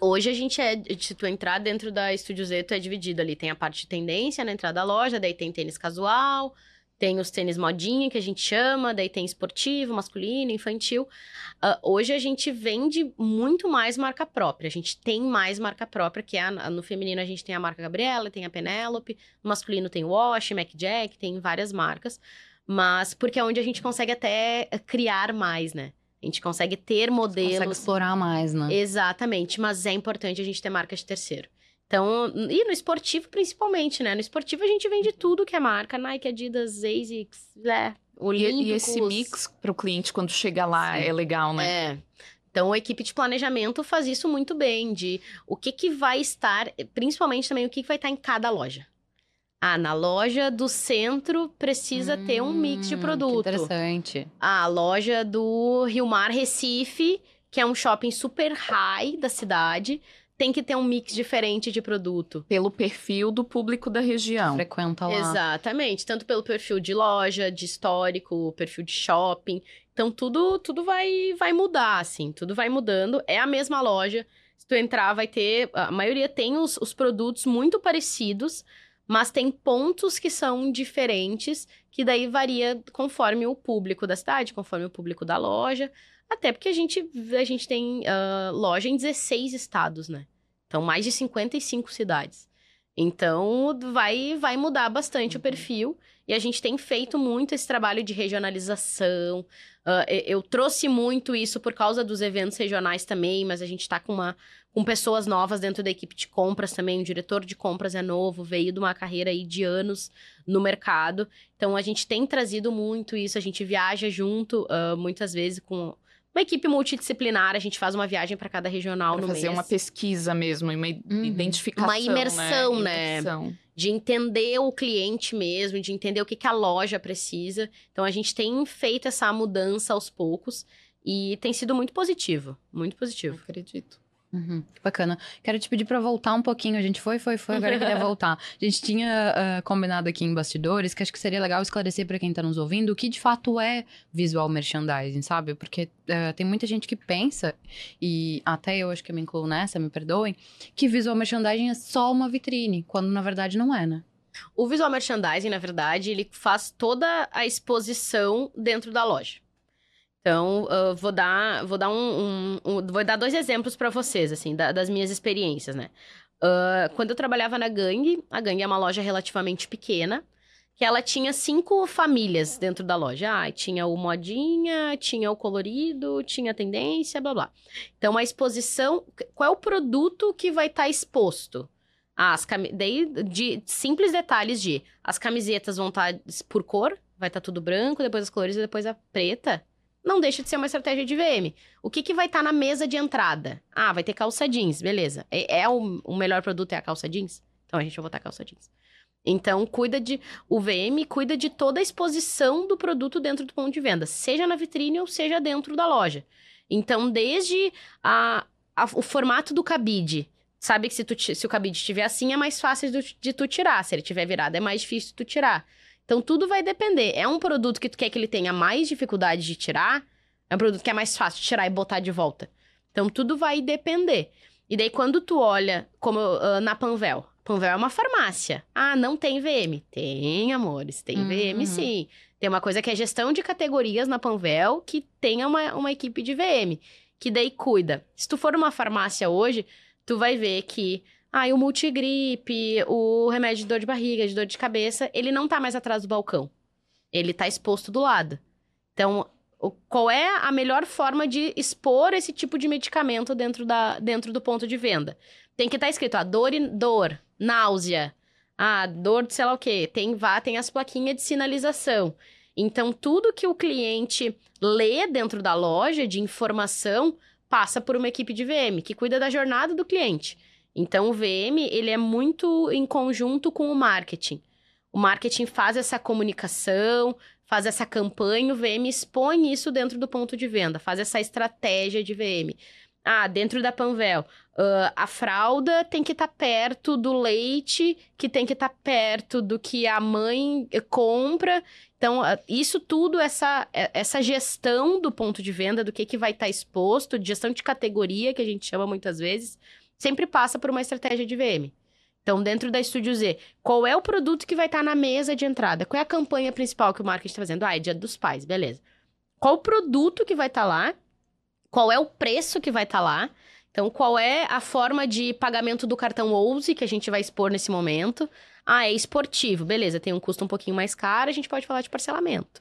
C: Hoje a gente é, se tu entrar dentro da Estúdio Z, tu é dividido ali. Tem a parte de tendência na entrada da loja, daí tem tênis casual, tem os tênis modinha, que a gente chama, daí tem esportivo, masculino, infantil. Ah, hoje a gente vende muito mais marca própria. A gente tem mais marca própria, que é a- no feminino a gente tem a marca Gabriela, tem a Penélope, no masculino tem o Wash, Mac Jack, tem várias marcas. Mas porque é onde a gente consegue até eh, criar mais, né? A gente consegue ter modelos.
A: Consegue explorar mais, né?
C: Exatamente, mas é importante a gente ter marca de terceiro. Então, e no esportivo principalmente, né? No esportivo a gente vende tudo que é marca, Nike, Adidas, ASICS, é,
B: E,
C: Olímpicos.
B: e esse mix para o cliente, quando chega lá,
A: Sim.
B: é legal, né?
C: É. Então, a equipe de planejamento faz isso muito bem, de o que que vai estar, principalmente também o que que vai estar em cada loja. Ah, na loja do centro precisa ter um mix de
A: Hum,
C: produto.
A: Que interessante.
C: a loja do Rio Mar Recife, que é um shopping super high da cidade, tem que ter um mix diferente de produto.
B: Pelo perfil do público da região.
A: Frequenta lá.
C: Exatamente, tanto pelo perfil de loja, de histórico, perfil de shopping. Então tudo tudo vai vai mudar assim, tudo vai mudando. É a mesma loja. Se tu entrar vai ter, a maioria tem os, os produtos muito parecidos, mas tem pontos que são diferentes, que daí varia conforme o público da cidade, conforme o público da loja. Até porque a gente, a gente tem ah, loja em 16 estados, né? Então, mais de 55 cidades. Então, vai, vai mudar bastante o perfil. E a gente tem feito muito esse trabalho de regionalização. E- eu trouxe muito isso por causa dos eventos regionais também, mas a gente tá com, uma, com pessoas novas dentro da equipe de compras também. O diretor de compras é novo, veio de uma carreira aí de anos no mercado. Então, a gente tem trazido muito isso. A gente viaja junto, ah, muitas vezes, com uma equipe multidisciplinar. A gente faz uma viagem para cada regional
B: Pra
C: no
B: fazer
C: mês.
B: uma pesquisa mesmo, uma
A: Uhum.
B: identificação.
C: Uma imersão, né?
B: Imersão.
C: de entender o cliente mesmo, de entender o que, que a loja precisa. Então a gente tem feito essa mudança aos poucos e tem sido muito positivo, muito positivo.
B: Acredito.
A: Uhum, que bacana. Quero te pedir pra voltar um pouquinho. A gente foi, foi, foi, agora eu queria voltar. A gente tinha ah, combinado aqui em bastidores que acho que seria legal esclarecer pra quem tá nos ouvindo o que de fato é visual merchandising, sabe? Porque ah, tem muita gente que pensa, e até eu acho que eu me incluo nessa, me perdoem, que visual merchandising é só uma vitrine, quando na verdade não é, né?
C: O visual merchandising, na verdade, ele faz toda a exposição dentro da loja. Então, ah, vou dar, vou dar um, um- um- vou dar dois exemplos para vocês, assim, da- das minhas experiências, né? Ah, quando eu trabalhava na Gangue, a Gangue é uma loja relativamente pequena, que ela tinha cinco famílias dentro da loja. Ah, tinha o modinha, tinha o colorido, tinha a tendência, blá blá. Então, a exposição, qual é o produto que vai estar exposto? Ah, as cami... Daí, de simples detalhes de as camisetas vão estar por cor, vai estar tudo branco, depois as coloridas e depois a preta. Não deixa de ser uma estratégia de VM. O que, que vai estar na mesa de entrada? Ah, vai ter calça jeans, beleza. É, é o, o melhor produto é a calça jeans? Então a gente vai botar calça jeans. Então, cuida de. O VM cuida de toda a exposição do produto dentro do ponto de venda, seja na vitrine ou seja dentro da loja. Então, desde a, a- o formato do cabide. Sabe que se, tu se o cabide estiver assim, é mais fácil de, de tu tirar. Se ele estiver virado, é mais difícil de tu tirar. Então, tudo vai depender. É um produto que tu quer que ele tenha mais dificuldade de tirar? É um produto que é mais fácil de tirar e botar de volta. Então, tudo vai depender. E daí, quando tu olha, como ah, na Panvel. Panvel é uma farmácia. Ah, não tem VM. Tem, amores. Tem
A: Uhum.
C: VM, sim. Tem uma coisa que é gestão de categorias na Panvel, que tenha uma, uma equipe de VM. Que daí cuida. Se tu for numa farmácia hoje, tu vai ver que... Ah, o multigripe, o remédio de dor de barriga, de dor de cabeça, ele não tá mais atrás do balcão. Ele tá exposto do lado. Então, Qual é a melhor forma de expor esse tipo de medicamento dentro, da, dentro do ponto de venda? Tem que estar escrito, ah, dor, dor, náusea, ah, dor de sei lá o quê. Tem, vá, tem as plaquinhas de sinalização. Então, tudo que o cliente lê dentro da loja de informação passa por uma equipe de VM, que cuida da jornada do cliente. Então, o VM, ele é muito em conjunto com o marketing. O marketing faz essa comunicação, faz essa campanha, o VM expõe isso dentro do ponto de venda, faz essa estratégia de VM. Ah, dentro da Panvel, ah, a fralda tem que estar perto do leite, que tem que estar perto do que a mãe eh, compra. Então, ah, isso tudo, essa, eh, essa gestão do ponto de venda, do que, que vai estar exposto, gestão de categoria, que a gente chama muitas vezes, sempre passa por uma estratégia de VM. Então, dentro da Estúdio Z, qual é o produto que vai estar na mesa de entrada? Qual é a campanha principal que o marketing está fazendo? Ah, é Dia dos Pais, beleza. Qual o produto que vai estar lá? Qual é o preço que vai estar lá? Então, qual é a forma de pagamento do cartão Ouse que a gente vai expor nesse momento? Ah, é esportivo, beleza, tem um custo um pouquinho mais caro, a gente pode falar de parcelamento.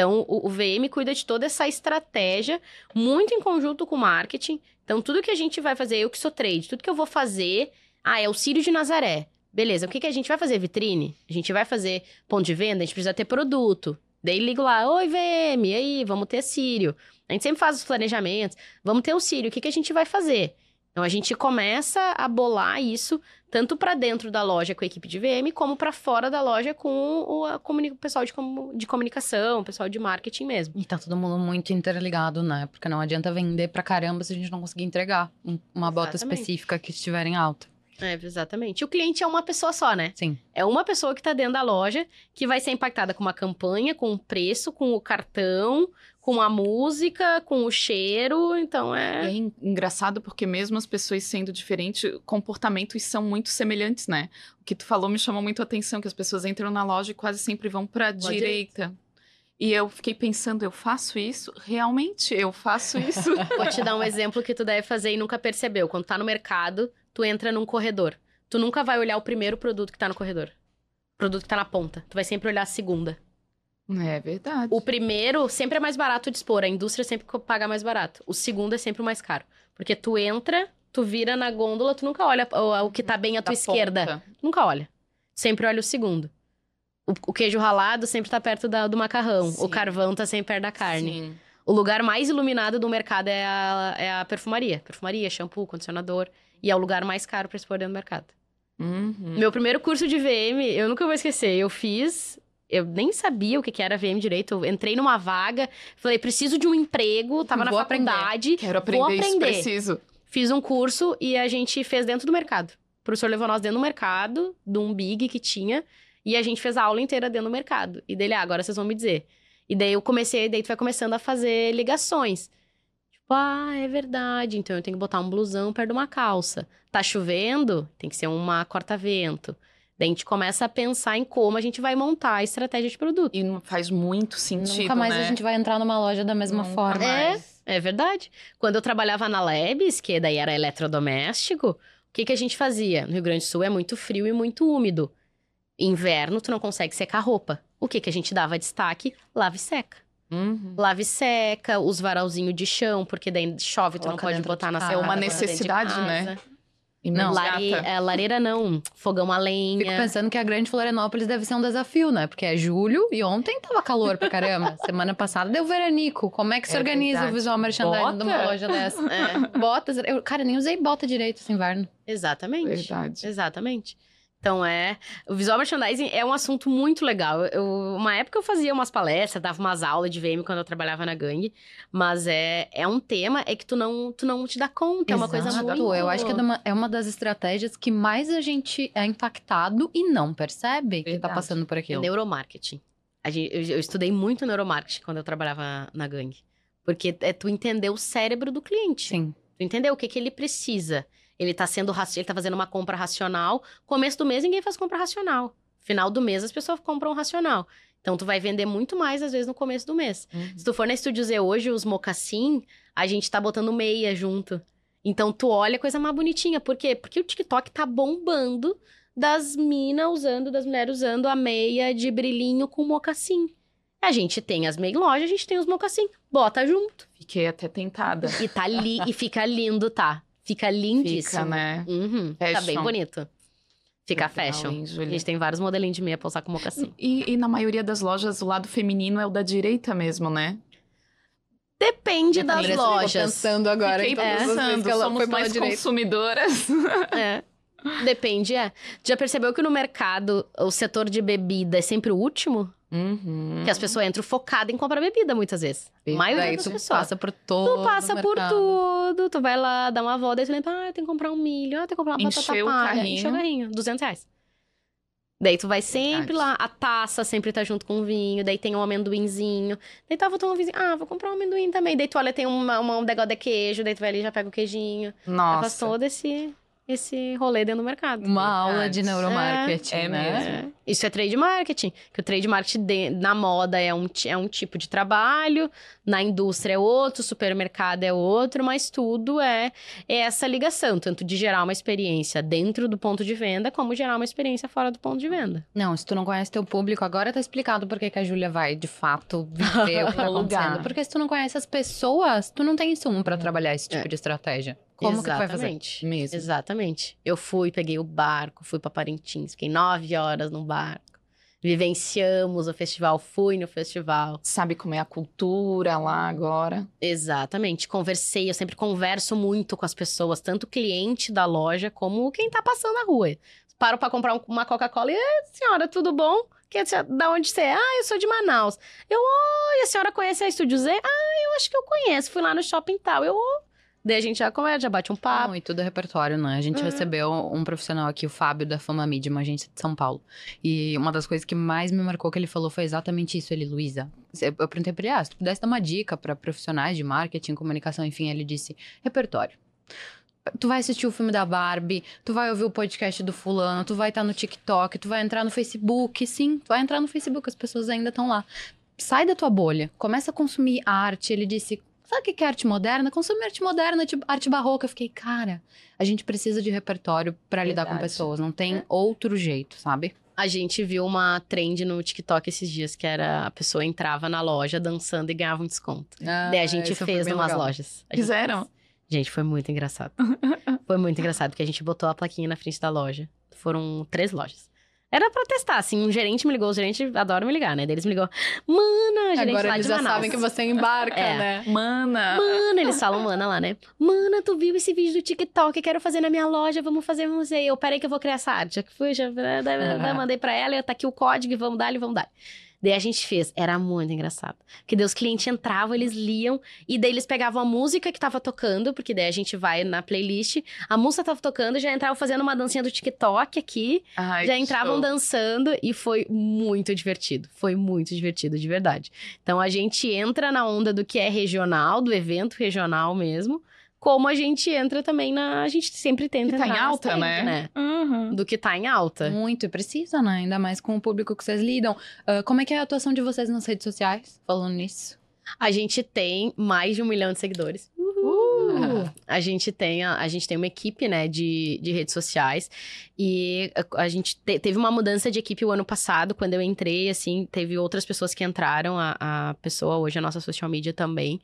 C: Então, o, o VM cuida de toda essa estratégia, muito em conjunto com o marketing. Então, tudo que a gente vai fazer, eu que sou trade, tudo que eu vou fazer, ah, é o Círio de Nazaré. Beleza, o que, que a gente vai fazer? Vitrine? A gente vai fazer ponto de venda? A gente precisa ter produto. Daí ligo lá, oi VM, e aí, vamos ter Círio. A gente sempre faz os planejamentos, vamos ter o Círio, o que, que a gente vai fazer? Então a gente começa a bolar isso tanto para dentro da loja com a equipe de VM, como para fora da loja com o, pessoal de, comu- de comunicação, o pessoal de marketing mesmo.
A: E tá todo mundo muito interligado, né? Porque não adianta vender pra caramba se a gente não conseguir entregar um- uma bota
C: Exatamente.
A: específica que estiver em alta.
C: É, exatamente. E o cliente é uma pessoa só, né?
A: Sim.
C: É uma pessoa que tá dentro da loja que vai ser impactada com uma campanha, com o preço, com o cartão, com a música, com o cheiro. Então é.
B: é en- engraçado porque mesmo as pessoas sendo diferentes, comportamentos são muito semelhantes, né? O que tu falou me chamou muito a atenção, que as pessoas entram na loja e quase sempre vão pra
C: à
B: direita. E eu fiquei pensando, eu faço isso? Realmente, eu faço isso?
C: Vou te dar um exemplo que tu deve fazer e nunca percebeu. Quando tá no mercado, tu entra num corredor. Tu nunca vai olhar o primeiro produto que tá no corredor. O produto que tá na ponta. Tu vai sempre olhar a segunda.
B: É verdade.
C: O primeiro sempre é mais barato de expor. A indústria sempre paga mais barato. O segundo é sempre o mais caro. Porque tu entra, tu vira na gôndola, tu nunca olha o, o que tá bem à tua
B: Da
C: esquerda.
B: ponta.
C: Nunca olha. Sempre olha o segundo. O, o queijo ralado sempre tá perto da- do macarrão.
B: Sim.
C: O carvão tá sempre perto da carne.
B: Sim.
C: O lugar mais iluminado do mercado é a, é a perfumaria. Perfumaria, shampoo, condicionador. E é o lugar mais caro pra expor dentro do mercado.
B: Uhum.
C: Meu primeiro curso de VM, eu nunca vou esquecer. Eu fiz. Eu nem sabia o que que era VM direito. Eu entrei numa vaga, falei, preciso de um emprego, tava na
A: Vou aprender.
C: faculdade.
B: Quero aprender,
C: vou aprender.
B: preciso.
C: Fiz um curso e a gente fez dentro do mercado. O professor levou nós dentro do mercado, de um big que tinha, e a gente fez a aula inteira dentro do mercado. E dele, ah, agora vocês vão me dizer. E daí eu comecei, daí tu vai começando a fazer ligações. Tipo, ah, é verdade, então eu tenho que botar um blusão perto de uma calça. Tá chovendo? Tem que ser uma corta-vento. Daí a gente começa a pensar em como a gente vai montar a estratégia de produto.
B: E não faz muito sentido,
A: Nunca mais
B: né?
A: a gente vai entrar numa loja da mesma
B: Nunca
A: forma.
B: mais.
C: É verdade. Quando eu trabalhava na Lebes, que daí era eletrodoméstico, o que, que a gente fazia? No Rio Grande do Sul é muito frio e muito úmido. Inverno, tu não consegue secar roupa. O que, que a gente dava destaque? Lave e seca.
B: Uhum.
C: Lave e seca, os varalzinhos de chão, porque daí chove, tu não
A: Coloca
C: pode
A: dentro
C: botar na
A: casa.
C: sala.
A: É uma
B: necessidade, né?
A: Não,
C: Lare... É, lareira não, fogão a
A: Fico
C: lenha.
A: pensando que a Grande Florianópolis deve ser um desafio, né? Porque é julho e ontem tava calor pra caramba. Semana passada deu veranico. Como é que se
B: É
A: organiza
B: verdade.
A: o visual merchandising de uma
B: Bota?
A: loja dessa?
C: É,
A: Botas. Eu, cara, nem usei bota direito esse inverno.
C: exatamente.
B: Verdade.
C: Exatamente. Então é. O visual merchandising é um assunto muito legal. Eu, uma época eu fazia umas palestras, dava umas aulas de VM quando eu trabalhava na gangue. Mas é, é um tema é que tu não, tu não te dá conta. É uma coisa
A: Exato.
C: muito.
A: Eu acho que é uma, é uma das estratégias que mais a gente é impactado e não percebe que tá
B: Verdade.
A: passando por
C: É
A: aquilo.
C: neuromarketing. A gente- eu, eu estudei muito neuromarketing quando eu trabalhava na gangue. Porque é tu entender o cérebro do cliente.
A: Sim.
C: Tu entendeu o que, que ele precisa. Ele tá sendo ele tá fazendo uma compra racional. Começo do mês ninguém faz compra racional. Final do mês as pessoas compram racional. Então tu vai vender muito mais às vezes no começo do mês.
B: Uhum.
C: Se tu for na Estúdio Z hoje, os mocassim, a gente tá botando meia junto. Então tu olha coisa mais bonitinha. Por quê? Porque o TikTok tá bombando das minas usando, das mulheres usando a meia de brilhinho com mocassim. A gente tem as main lojas, a gente tem os mocassim. Bota junto.
B: Fiquei até tentada.
C: E tá li e fica lindo, tá? Fica lindíssimo.
B: Fica, né?
C: Uhum, tá
B: Fashion.
C: bem bonito. Fica
B: Legal,
C: fashion.
B: hein,
C: A gente tem vários modelinhos de meia pra usar com mocassim.
B: E, e na maioria das lojas, o lado feminino é o da direita mesmo, né?
C: Depende das lojas.
A: pensando agora.
B: Fiquei
A: então,
B: pensando,
A: ela
B: somos mais consumidoras.
C: É. Depende, é. Já percebeu que no mercado o setor de bebida é sempre o último?
B: Uhum.
C: Que as pessoas entram focadas em comprar bebida muitas vezes. A maioria
A: Daí
C: das
A: tu
C: pessoas.
A: passa por todo
C: Tu passa
A: o
C: por tudo, tu vai lá dar uma volta, aí tu lembra, ah, tenho que comprar um milho, ah, tenho que comprar uma batata
B: Encheu o
C: palha.
B: carrinho.
C: Encheu o carrinho, 200 reais. Daí tu vai sempre
B: Verdade.
C: lá, a taça sempre tá junto com o vinho, daí tem um amendoinzinho. Daí tu, ah, vou tomar um vinho, ah, vou comprar um amendoim também. Daí tu olha, tem uma, uma, um negócio de queijo, daí tu vai ali e já pega o queijinho. Aí Faz
B: Nossa.
C: todo esse, esse rolê dentro do mercado.
A: Uma aula de neuromarketing,
B: É, é
A: né?
B: mesmo.
C: É. Isso é trade marketing. Que o trade marketing de- na moda é um, é um tipo de trabalho, na indústria é outro, supermercado é outro, mas tudo é, é essa ligação, tanto de gerar uma experiência dentro do ponto de venda, como gerar uma experiência fora do ponto de venda.
A: Não, se tu não conhece teu público, agora tá explicado por que que a Júlia vai, de fato, viver o que tá acontecendo. Porque se tu não conhece as pessoas, tu não tem insumo pra trabalhar esse tipo
C: É.
A: de estratégia. Como que tu vai fazer?
C: Exatamente.
B: Mesmo.
C: Exatamente. Eu fui, peguei o barco, fui pra Parintins, fiquei nove horas no barco. Vivenciamos o festival, fui no festival.
B: Sabe como é a cultura lá agora?
C: Exatamente. Conversei, eu sempre converso muito com as pessoas, tanto o cliente da loja como quem tá passando na rua. Paro pra comprar um- uma Coca-Cola e, "Ah, senhora, tudo bom? Que, é da onde você é? Ah, eu sou de Manaus. Eu, oi, a senhora conhece a Estúdio Z? Ah, eu acho que eu conheço, fui lá no shopping tal. Eu, "Oh." Daí a gente já conversa, já bate um papo.
A: Não, e tudo é repertório, né? A gente
C: Uhum.
A: recebeu um profissional aqui, o Fábio da Fama Media, uma agência de São Paulo. E uma das coisas que mais me marcou que ele falou foi exatamente isso. Ele, Luísa, eu perguntei pra ele, ah, se tu pudesse dar uma dica pra profissionais de marketing, comunicação, enfim, ele disse, repertório. Tu vai assistir o filme da Barbie, tu vai ouvir o podcast do fulano, tu vai estar no TikTok, tu vai entrar no Facebook, sim, tu vai entrar no Facebook, as pessoas ainda estão lá. Sai da tua bolha, começa a consumir arte. Ele disse, sabe o que é arte moderna? Consumir arte moderna, tipo, arte barroca. Eu fiquei, cara, a gente precisa de repertório pra lidar com pessoas, não tem
C: É.
A: outro jeito, sabe?
C: A gente viu uma trend no TikTok esses dias, que era a pessoa entrava na loja dançando e ganhava um desconto. Daí a gente fez numas lojas. A gente
B: Fizeram?
C: fez. Gente, foi muito engraçado. foi muito engraçado, porque a gente botou a plaquinha na frente da loja. Foram três lojas. Era pra testar, assim, um gerente me ligou, o gerente adora me ligar, né? Daí eles me ligou, mana, gerente
A: Agora
C: lá
A: eles
C: de
A: já
C: Manaus.
A: sabem que você embarca,
C: É.
A: né?
B: Mana!
C: Mana, eles falam mana lá, né? Mana, tu viu esse vídeo do TikTok? Quero fazer na minha loja, vamos fazer um museu. Eu, peraí que eu vou criar essa arte. Já que fui, já daí- daí mandei pra ela, eu tá aqui o código, vamos dar, vamos dar. Daí a gente fez, era muito engraçado. Porque daí os clientes entravam, eles liam, e daí eles pegavam a música que tava tocando, porque daí a gente vai na playlist, a música tava tocando, já entravam fazendo uma dancinha do TikTok aqui,
B: Ai,
C: já entravam
B: show.
C: dançando e foi muito divertido. Foi muito divertido, de verdade. Então a gente entra na onda do que é regional, do evento regional mesmo, como a gente entra também na. A gente sempre tenta
B: Que tá em
C: entrar nas
B: alta,
C: trends,
B: né? Uhum.
C: Do que tá em alta.
A: Muito, e precisa, né? Ainda mais com o público que vocês lidam. Ah, como é que é a atuação de vocês nas redes sociais? Falando nisso.
C: A gente tem mais de um milhão de seguidores. A gente tem, a, a gente tem uma equipe, né, de, de redes sociais. E a, a gente te- teve uma mudança de equipe o ano passado, quando eu entrei, assim, teve outras pessoas que entraram, a, a pessoa hoje, a nossa social media também.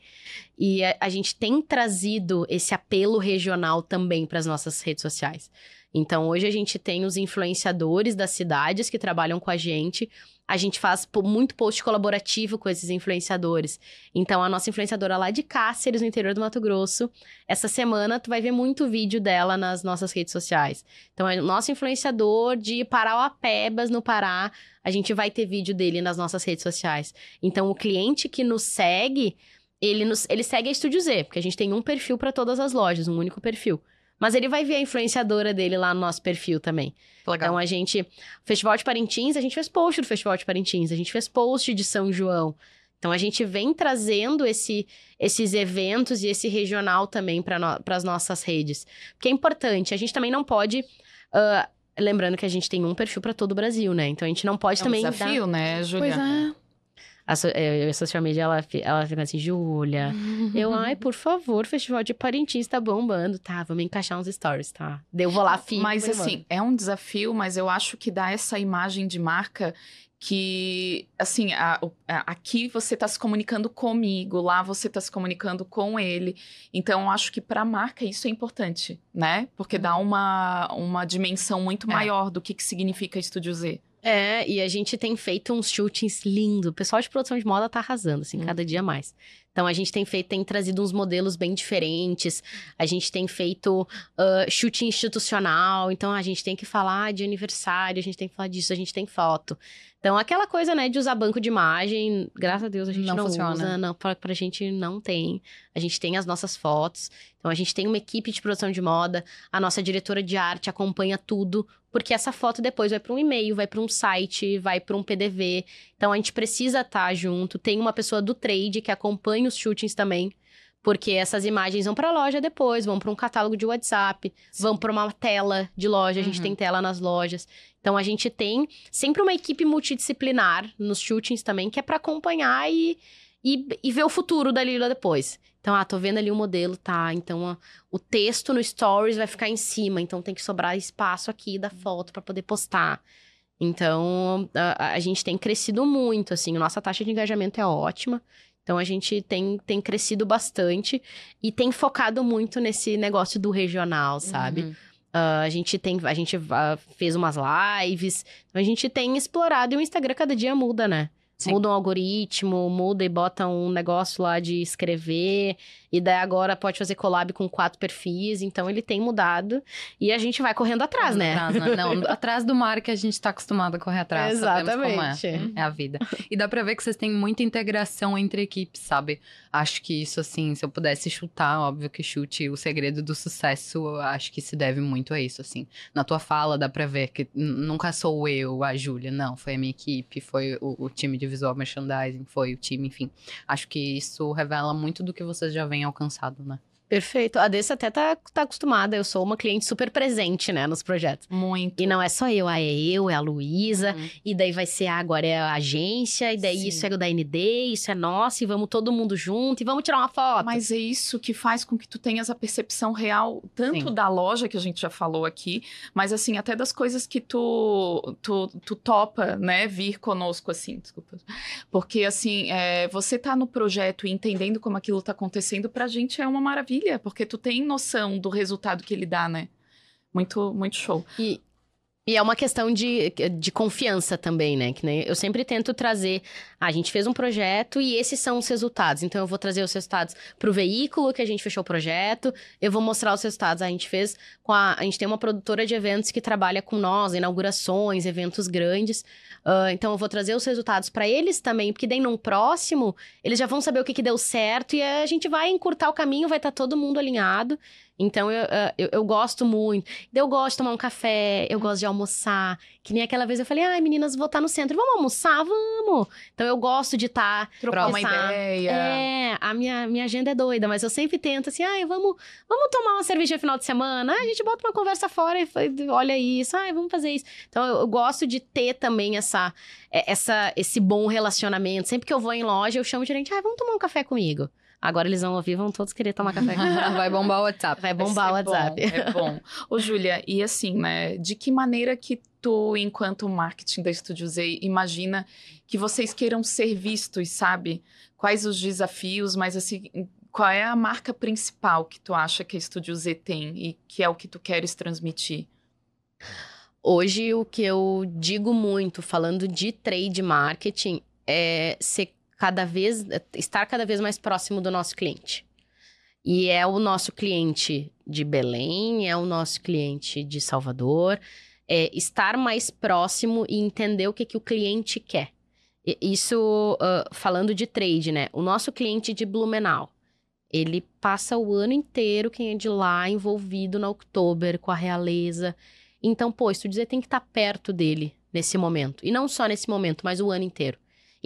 C: E a, a gente tem trazido esse apelo regional também para as nossas redes sociais. Então, hoje a gente tem os influenciadores das cidades que trabalham com a gente. A gente faz muito post colaborativo com esses influenciadores. Então, a nossa influenciadora lá de Cáceres, no interior do Mato Grosso, essa semana tu vai ver muito vídeo dela nas nossas redes sociais. Então, é o nosso influenciador de Parauapebas, no Pará, a gente vai ter vídeo dele nas nossas redes sociais. Então, o cliente que nos segue, ele, nos, ele segue a Estúdio Z, porque a gente tem um perfil para todas as lojas, um único perfil. Mas ele vai ver a influenciadora dele lá no nosso perfil também.
A: Legal.
C: Então a gente. Festival de Parintins, a gente fez post do Festival de Parintins, a gente fez post de São João. Então a gente vem trazendo esse, esses eventos e esse regional também para no, as nossas redes. Porque é importante, a gente também não pode. ah, lembrando que a gente tem um perfil para todo o Brasil, né? Então a gente não pode
B: É um
C: também. dar-
B: desafio, né, Júlia?
A: Pois é.
C: A, so- eh, a social media, ela, ela fica assim, Júlia. Eu, ai, por favor, Festival de Parintins tá bombando. Tá, vamos encaixar uns stories, tá? Eu vou lá, filho.
B: Mas assim, é um desafio, mas eu acho que dá essa imagem de marca que, assim, a, a, aqui você está se comunicando comigo, lá você está se comunicando com ele. Então, eu acho que para a marca isso é importante, né? Porque dá
A: Uhum.
B: uma, uma dimensão muito
A: É.
B: maior do que, que significa Estúdio Z.
C: É, e a gente tem feito uns shootings lindos. O pessoal de produção de moda tá arrasando, assim,
B: Hum.
C: cada dia mais. Então a gente tem feito, tem trazido uns modelos bem diferentes. A gente tem feito ah, shooting institucional. Então a gente tem que falar de aniversário, a gente tem que falar disso, a gente tem foto. Então aquela coisa, né, de usar banco de imagem, graças a Deus a gente
A: Não
C: não,
A: funciona.
C: usa, não, pra, pra gente não tem. A gente tem as nossas fotos. Então a gente tem uma equipe de produção de moda, a nossa diretora de arte acompanha tudo, porque essa foto depois vai para um e-mail, vai para um site, vai para um PDV. Então a gente precisa estar junto. Tem uma pessoa do trade que acompanha os shootings também, porque essas imagens vão para a loja depois, vão para um catálogo de WhatsApp, vão para uma tela de loja, a gente
A: Uhum.
C: tem tela nas lojas. Então a gente tem sempre uma equipe multidisciplinar nos shootings também, que é para acompanhar e, e, e ver o futuro da Lila depois. Então, ah, tô vendo ali o modelo, tá? Então, ó, o texto no stories vai ficar em cima, então tem que sobrar espaço aqui da foto para poder postar. Então, a, a gente tem crescido muito, assim, nossa taxa de engajamento é ótima. Então, a gente tem, tem crescido bastante e tem focado muito nesse negócio do regional, sabe?
A: Uhum.
C: Ah, a gente tem, a gente ah, fez umas lives, então a gente tem explorado e o Instagram cada dia muda, né?
A: Sim.
C: Muda um algoritmo, muda e bota um negócio lá de escrever, e daí agora pode fazer collab com quatro perfis, então ele tem mudado e a gente vai correndo atrás, né?
A: Atrás, né? Não, atrás do mar que a gente tá acostumado a correr atrás. sabemos como é.
C: Exatamente.
A: É a vida. E dá pra ver que vocês têm muita integração entre equipes, sabe? Acho que isso, assim, se eu pudesse chutar, óbvio que chute o segredo do sucesso, eu acho que se deve muito a isso, assim. Na tua fala dá pra ver que nunca sou eu, a Júlia, não. Foi a minha equipe, foi o, o time de visual merchandising, foi o time, enfim. Acho que isso revela muito do que vocês já vêm alcançado, né?
C: Perfeito. A Dessa até tá, tá acostumada, eu sou uma cliente super presente, né, nos projetos.
B: Muito.
C: E não é só eu, ah, é eu, é a Luísa,
A: Uhum.
C: e daí vai ser, ah, agora é a agência, e daí
B: Sim.
C: isso é o da ND, isso é nosso, e vamos todo mundo junto, e vamos tirar uma foto.
B: Mas é isso que faz com que tu tenhas a percepção real, tanto
A: Sim.
B: da loja, que a gente já falou aqui, mas assim, até das coisas que tu, tu, tu topa, né, vir conosco, assim, desculpa. Porque, assim, é, você tá no projeto e entendendo como aquilo tá acontecendo, pra gente é uma maravilha, porque tu tem noção do resultado que ele dá, né? Muito, muito show.
C: E, e é uma questão de, de confiança também, né? Que nem eu sempre tento trazer. ah, a gente fez um projeto e esses são os resultados. Então eu vou trazer os resultados pro veículo que a gente fechou o projeto. Eu vou mostrar os resultados. A gente fez com a. A gente tem uma produtora de eventos que trabalha com nós, inaugurações, eventos grandes. Ah, então eu vou trazer os resultados para eles também, porque daí num próximo eles já vão saber o que, que deu certo e a gente vai encurtar o caminho, vai estar todo mundo alinhado. Então eu, ah, eu, eu gosto muito. Eu gosto de tomar um café, eu gosto de almoçar. Que nem aquela vez eu falei, ai meninas, vou estar no centro, vamos almoçar? Vamos! Então eu gosto de estar.
B: Trocar uma ideia.
C: É, a minha, minha agenda é doida, mas eu sempre tento assim, ai, vamos, vamos tomar uma cerveja no final de semana, Ah, a gente bota uma conversa fora e olha isso, ai, vamos fazer isso. Então eu, eu gosto de ter também essa, é, essa, esse bom relacionamento. Sempre que eu vou em loja, eu chamo o gerente, ai, vamos tomar um café comigo. Agora eles vão ouvir, vão todos querer tomar café.
A: Vai bombar o WhatsApp.
C: Vai
B: Vai
C: bombar o
B: ser
C: WhatsApp.
B: Bom, é bom. Ô, Júlia, e assim, né? De que maneira que tu, enquanto marketing da Estúdio Z, imagina que vocês queiram ser vistos, sabe? Quais os desafios, mas assim, qual é a marca principal que tu acha que a Estúdio Z tem e que é o que tu queres transmitir?
C: Hoje, o que eu digo muito, falando de trade marketing, é ser cada vez, estar cada vez mais próximo do nosso cliente. E é o nosso cliente de Belém, é o nosso cliente de Salvador, é estar mais próximo e entender o que, que o cliente quer. Isso, ah, falando de trade, né? O nosso cliente de Blumenau, ele passa o ano inteiro, quem é de lá, envolvido na Oktober, com a realeza. Então, pô, isso dizer tem que estar perto dele nesse momento. E não só nesse momento, mas o ano inteiro.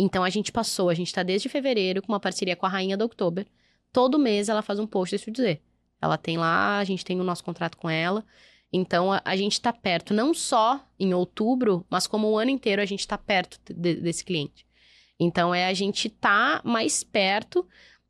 C: Então, a gente passou, a gente tá desde fevereiro com uma parceria com a Rainha da Oktober. Todo mês ela faz um post desse dizer. Ela tem lá, a gente tem o nosso contrato com ela. Então, a, a gente tá perto, não só em outubro, mas como o ano inteiro a gente tá perto de- desse cliente. Então, é a gente tá mais perto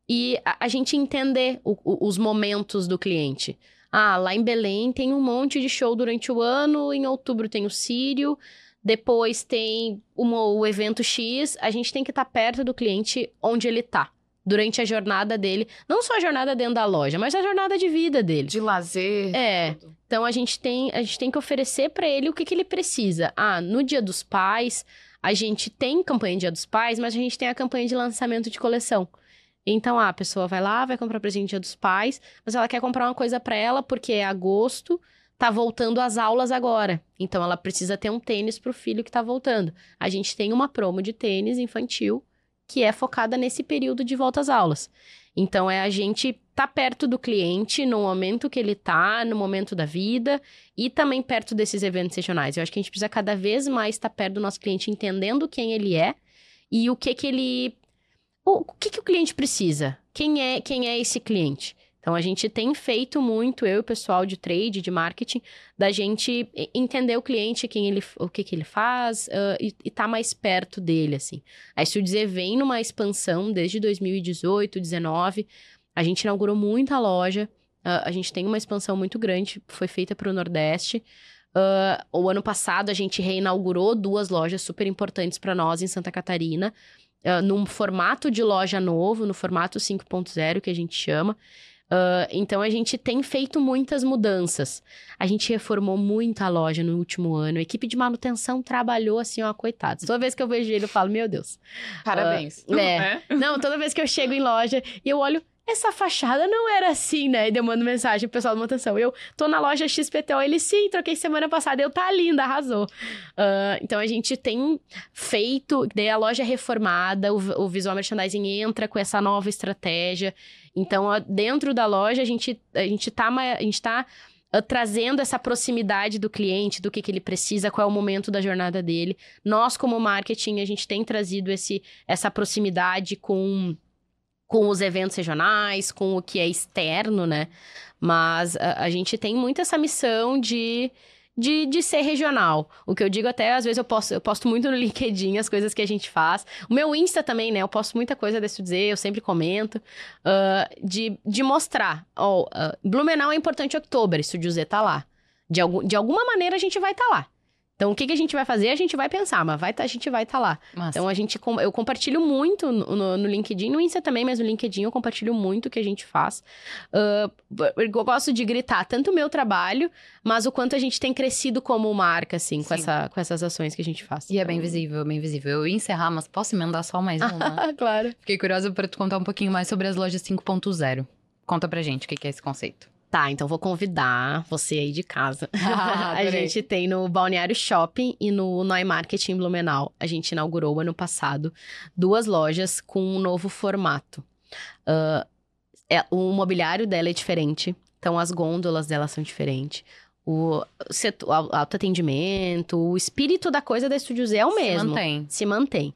C: e a, a gente entender o- o- os momentos do cliente. Ah, lá em Belém tem um monte de show durante o ano, em outubro tem o Sírio, Depois tem uma, o evento X, a gente tem que estar tá perto do cliente onde ele está durante a jornada dele, não só a jornada dentro da loja, mas a jornada de vida dele.
B: De lazer.
C: É. Tudo. Então a gente tem, a gente tem que oferecer para ele o que, que ele precisa. Ah, no Dia dos Pais, a gente tem campanha de Dia dos Pais, mas a gente tem a campanha de lançamento de coleção. Então, ah, a pessoa vai lá, vai comprar presente Dia dos Pais, mas ela quer comprar uma coisa para ela porque é agosto tá voltando às aulas agora. Então ela precisa ter um tênis pro filho que tá voltando. A gente tem uma promo de tênis infantil que é focada nesse período de volta às aulas. Então é a gente tá perto do cliente no momento que ele tá, no momento da vida e também perto desses eventos regionais. Eu acho que a gente precisa cada vez mais estar tá perto do nosso cliente, entendendo quem ele é e o que que ele o, que que o cliente precisa? Quem é, quem é esse cliente? Então a gente tem feito muito, eu e o pessoal de trade, de marketing, da gente entender o cliente, quem ele, o que, que ele faz uh, e, estar tá mais perto dele, assim. A Studizer vem numa expansão desde 2018, 2019. A gente inaugurou muita loja. Uh, a gente tem uma expansão muito grande, foi feita para o Nordeste. Uh, o ano passado a gente reinaugurou duas lojas super importantes para nós em Santa Catarina, uh, num formato de loja novo, no formato 5.0 que a gente chama. Uh, então a gente tem feito muitas mudanças. A gente reformou muita loja no último ano. A equipe de manutenção trabalhou assim, ó, coitados. Toda vez que eu vejo ele, eu falo, meu Deus.
B: Parabéns.
C: Uh, é. é. Não, toda vez que eu chego em loja e eu olho, essa fachada não era assim, né? E eu mando mensagem pro pessoal da manutenção. Eu tô na loja XPTO, ele sim, troquei semana passada, eu tá linda, arrasou. Uh, então a gente tem feito, daí a loja é reformada, o, o visual merchandising entra com essa nova estratégia. Então, dentro da loja, a gente, a gente tá, a gente tá uh, trazendo essa proximidade do cliente, do que, que ele precisa, qual é o momento da jornada dele. Nós, como marketing, a gente tem trazido esse, essa proximidade com, com os eventos regionais, com o que é externo, né? Mas a, a gente tem muito essa missão de de, de ser regional. O que eu digo até, às vezes, eu posto, eu posto muito no LinkedIn as coisas que a gente faz. O meu Insta também, né? Eu posto muita coisa desse dizer, eu sempre comento. Uh, de, de mostrar, oh, uh, Blumenau é importante outubro, isso dizer tá lá. De, algum, de alguma maneira a gente vai estar tá lá. Então, o que, que a gente vai fazer? A gente vai pensar, mas vai tá, a gente vai estar tá lá. Massa. Então, a gente, eu compartilho muito no, no, LinkedIn, no Insta também, mas no LinkedIn eu compartilho muito o que a gente faz. Uh, eu gosto de gritar tanto o meu trabalho, mas o quanto a gente tem crescido como marca, assim, com, essa, com essas ações que a gente faz.
A: E é bem visível, bem visível. Eu ia encerrar, mas posso emendar só mais uma?
C: claro.
A: Fiquei curiosa para tu contar um pouquinho mais sobre as lojas 5.0. Conta pra gente o que é esse conceito.
C: Tá, então vou convidar você aí de casa. Ah, a gente tem no Balneário Shopping e no Noi Market em Blumenau. A gente inaugurou ano passado duas lojas com um novo formato. Uh, é, o mobiliário dela é diferente, então as gôndolas dela são diferentes. O setor, autoatendimento, o espírito da coisa da Estúdio Z é o mesmo.
A: Se mantém.
C: Se mantém.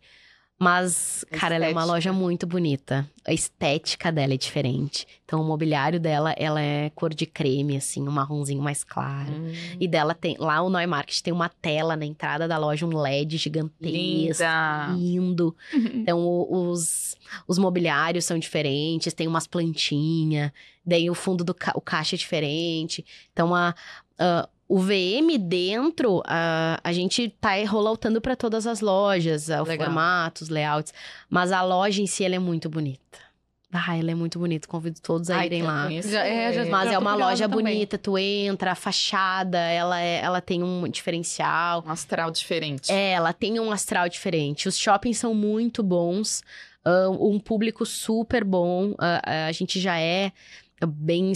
C: Mas, cara, ela é uma loja muito bonita. A estética dela é diferente. Então, o mobiliário dela, ela é cor de creme, assim, um marronzinho mais claro. Hum. E dela tem... Lá, o Neumarkt tem uma tela na entrada da loja, um LED gigantesco. Linda. Lindo. então, o, os, os mobiliários são diferentes. Tem umas plantinhas. Daí, o fundo do ca... o caixa é diferente. Então, a... a o VM dentro, a, a gente tá rolando para todas as lojas, o formato, os layouts. Mas a loja em si, ela é muito bonita. Ah, ela é muito bonita. Convido todos a Ai, irem lá.
A: Já, é, já
C: Mas é uma loja bonita. Tu entra, a fachada, ela, é, ela tem um diferencial.
B: Um astral diferente.
C: É, ela tem um astral diferente. Os shoppings são muito bons. Um público super bom. Uh, a gente já é bem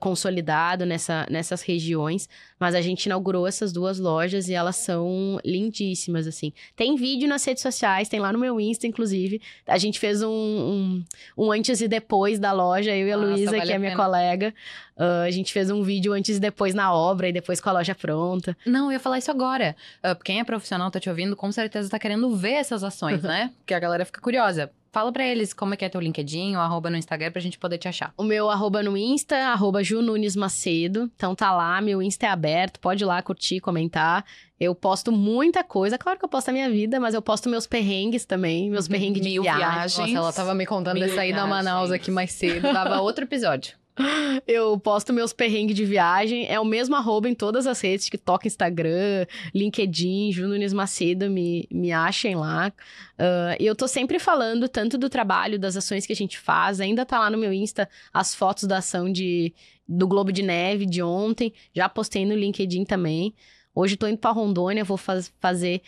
C: consolidado nessa, nessas regiões, mas a gente inaugurou essas duas lojas e elas são lindíssimas, assim. Tem vídeo nas redes sociais, tem lá no meu Insta, inclusive. A gente fez um, um, um antes e depois da loja, eu e a Luísa, vale que é minha colega. Uh, a gente fez um vídeo antes e depois na obra e depois com a loja pronta.
A: Não, eu ia falar isso agora. Uh, quem é profissional, tá te ouvindo, com certeza tá querendo ver essas ações, né? Porque a galera fica curiosa. Fala pra eles como é que é teu LinkedIn ou arroba no Instagram pra gente poder te achar.
C: O meu arroba no Insta, arroba Ju Nunes Macedo. Então tá lá, meu Insta é aberto, pode ir lá curtir, comentar. Eu posto muita coisa, claro que eu posto a minha vida, mas eu posto meus perrengues também, meus perrengues de viagem.
A: Nossa, ela tava me contando dessa ida a Manaus aqui mais cedo, tava outro episódio.
C: Eu posto meus perrengues de viagem. É o mesmo arroba em todas as redes, TikTok, Instagram, LinkedIn, Ju Nunes Macedo, me, me achem lá. Uh, eu tô sempre falando tanto do trabalho, das ações que a gente faz. Ainda tá lá no meu Insta as fotos da ação de, do Globo de Neve de ontem. Já postei no LinkedIn também. Hoje tô indo pra Rondônia, vou faz, fazer...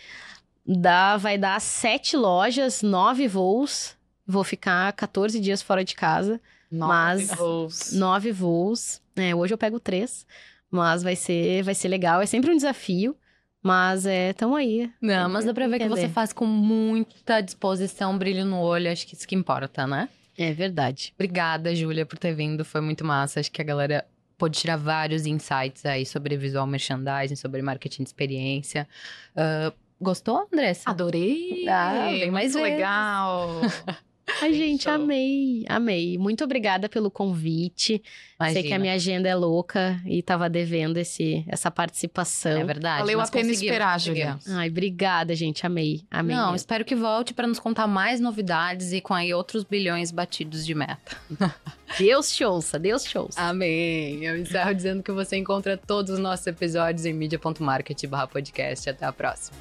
C: Dá, vai dar sete lojas, nove voos. Vou ficar 14 dias fora de casa.
B: Nove
C: Mas-
B: voos.
C: nove voos. É, hoje eu pego três, mas vai ser, vai ser legal. É sempre um desafio, mas é, tamo aí.
A: Não, mas dá pra ver que
C: Entender.
A: você faz com muita disposição, brilho no olho. Acho que isso que importa, né?
C: É verdade.
A: Obrigada, Júlia, por ter vindo. Foi muito massa. Acho que a galera pôde tirar vários insights aí sobre visual merchandising, sobre marketing de experiência. Ah, gostou, Andressa?
B: Adorei!
A: Ah, vem mais
B: legal!
C: Ai, gente,
B: Show.
C: amei, amei. Muito obrigada pelo convite. Sei que a
A: Imagina.
C: minha agenda é louca e tava devendo esse, essa participação.
A: É verdade.
B: Valeu a pena esperar. Julia.
C: Ai, obrigada, gente. Amei, amei.
A: Não,
C: mesmo.
A: espero que volte para nos contar mais novidades e com aí outros bilhões batidos de meta.
C: Deus te ouça, Deus te ouça.
A: Amém. Eu encerro dizendo que você encontra todos os nossos episódios em media.market/podcast. Até a próxima.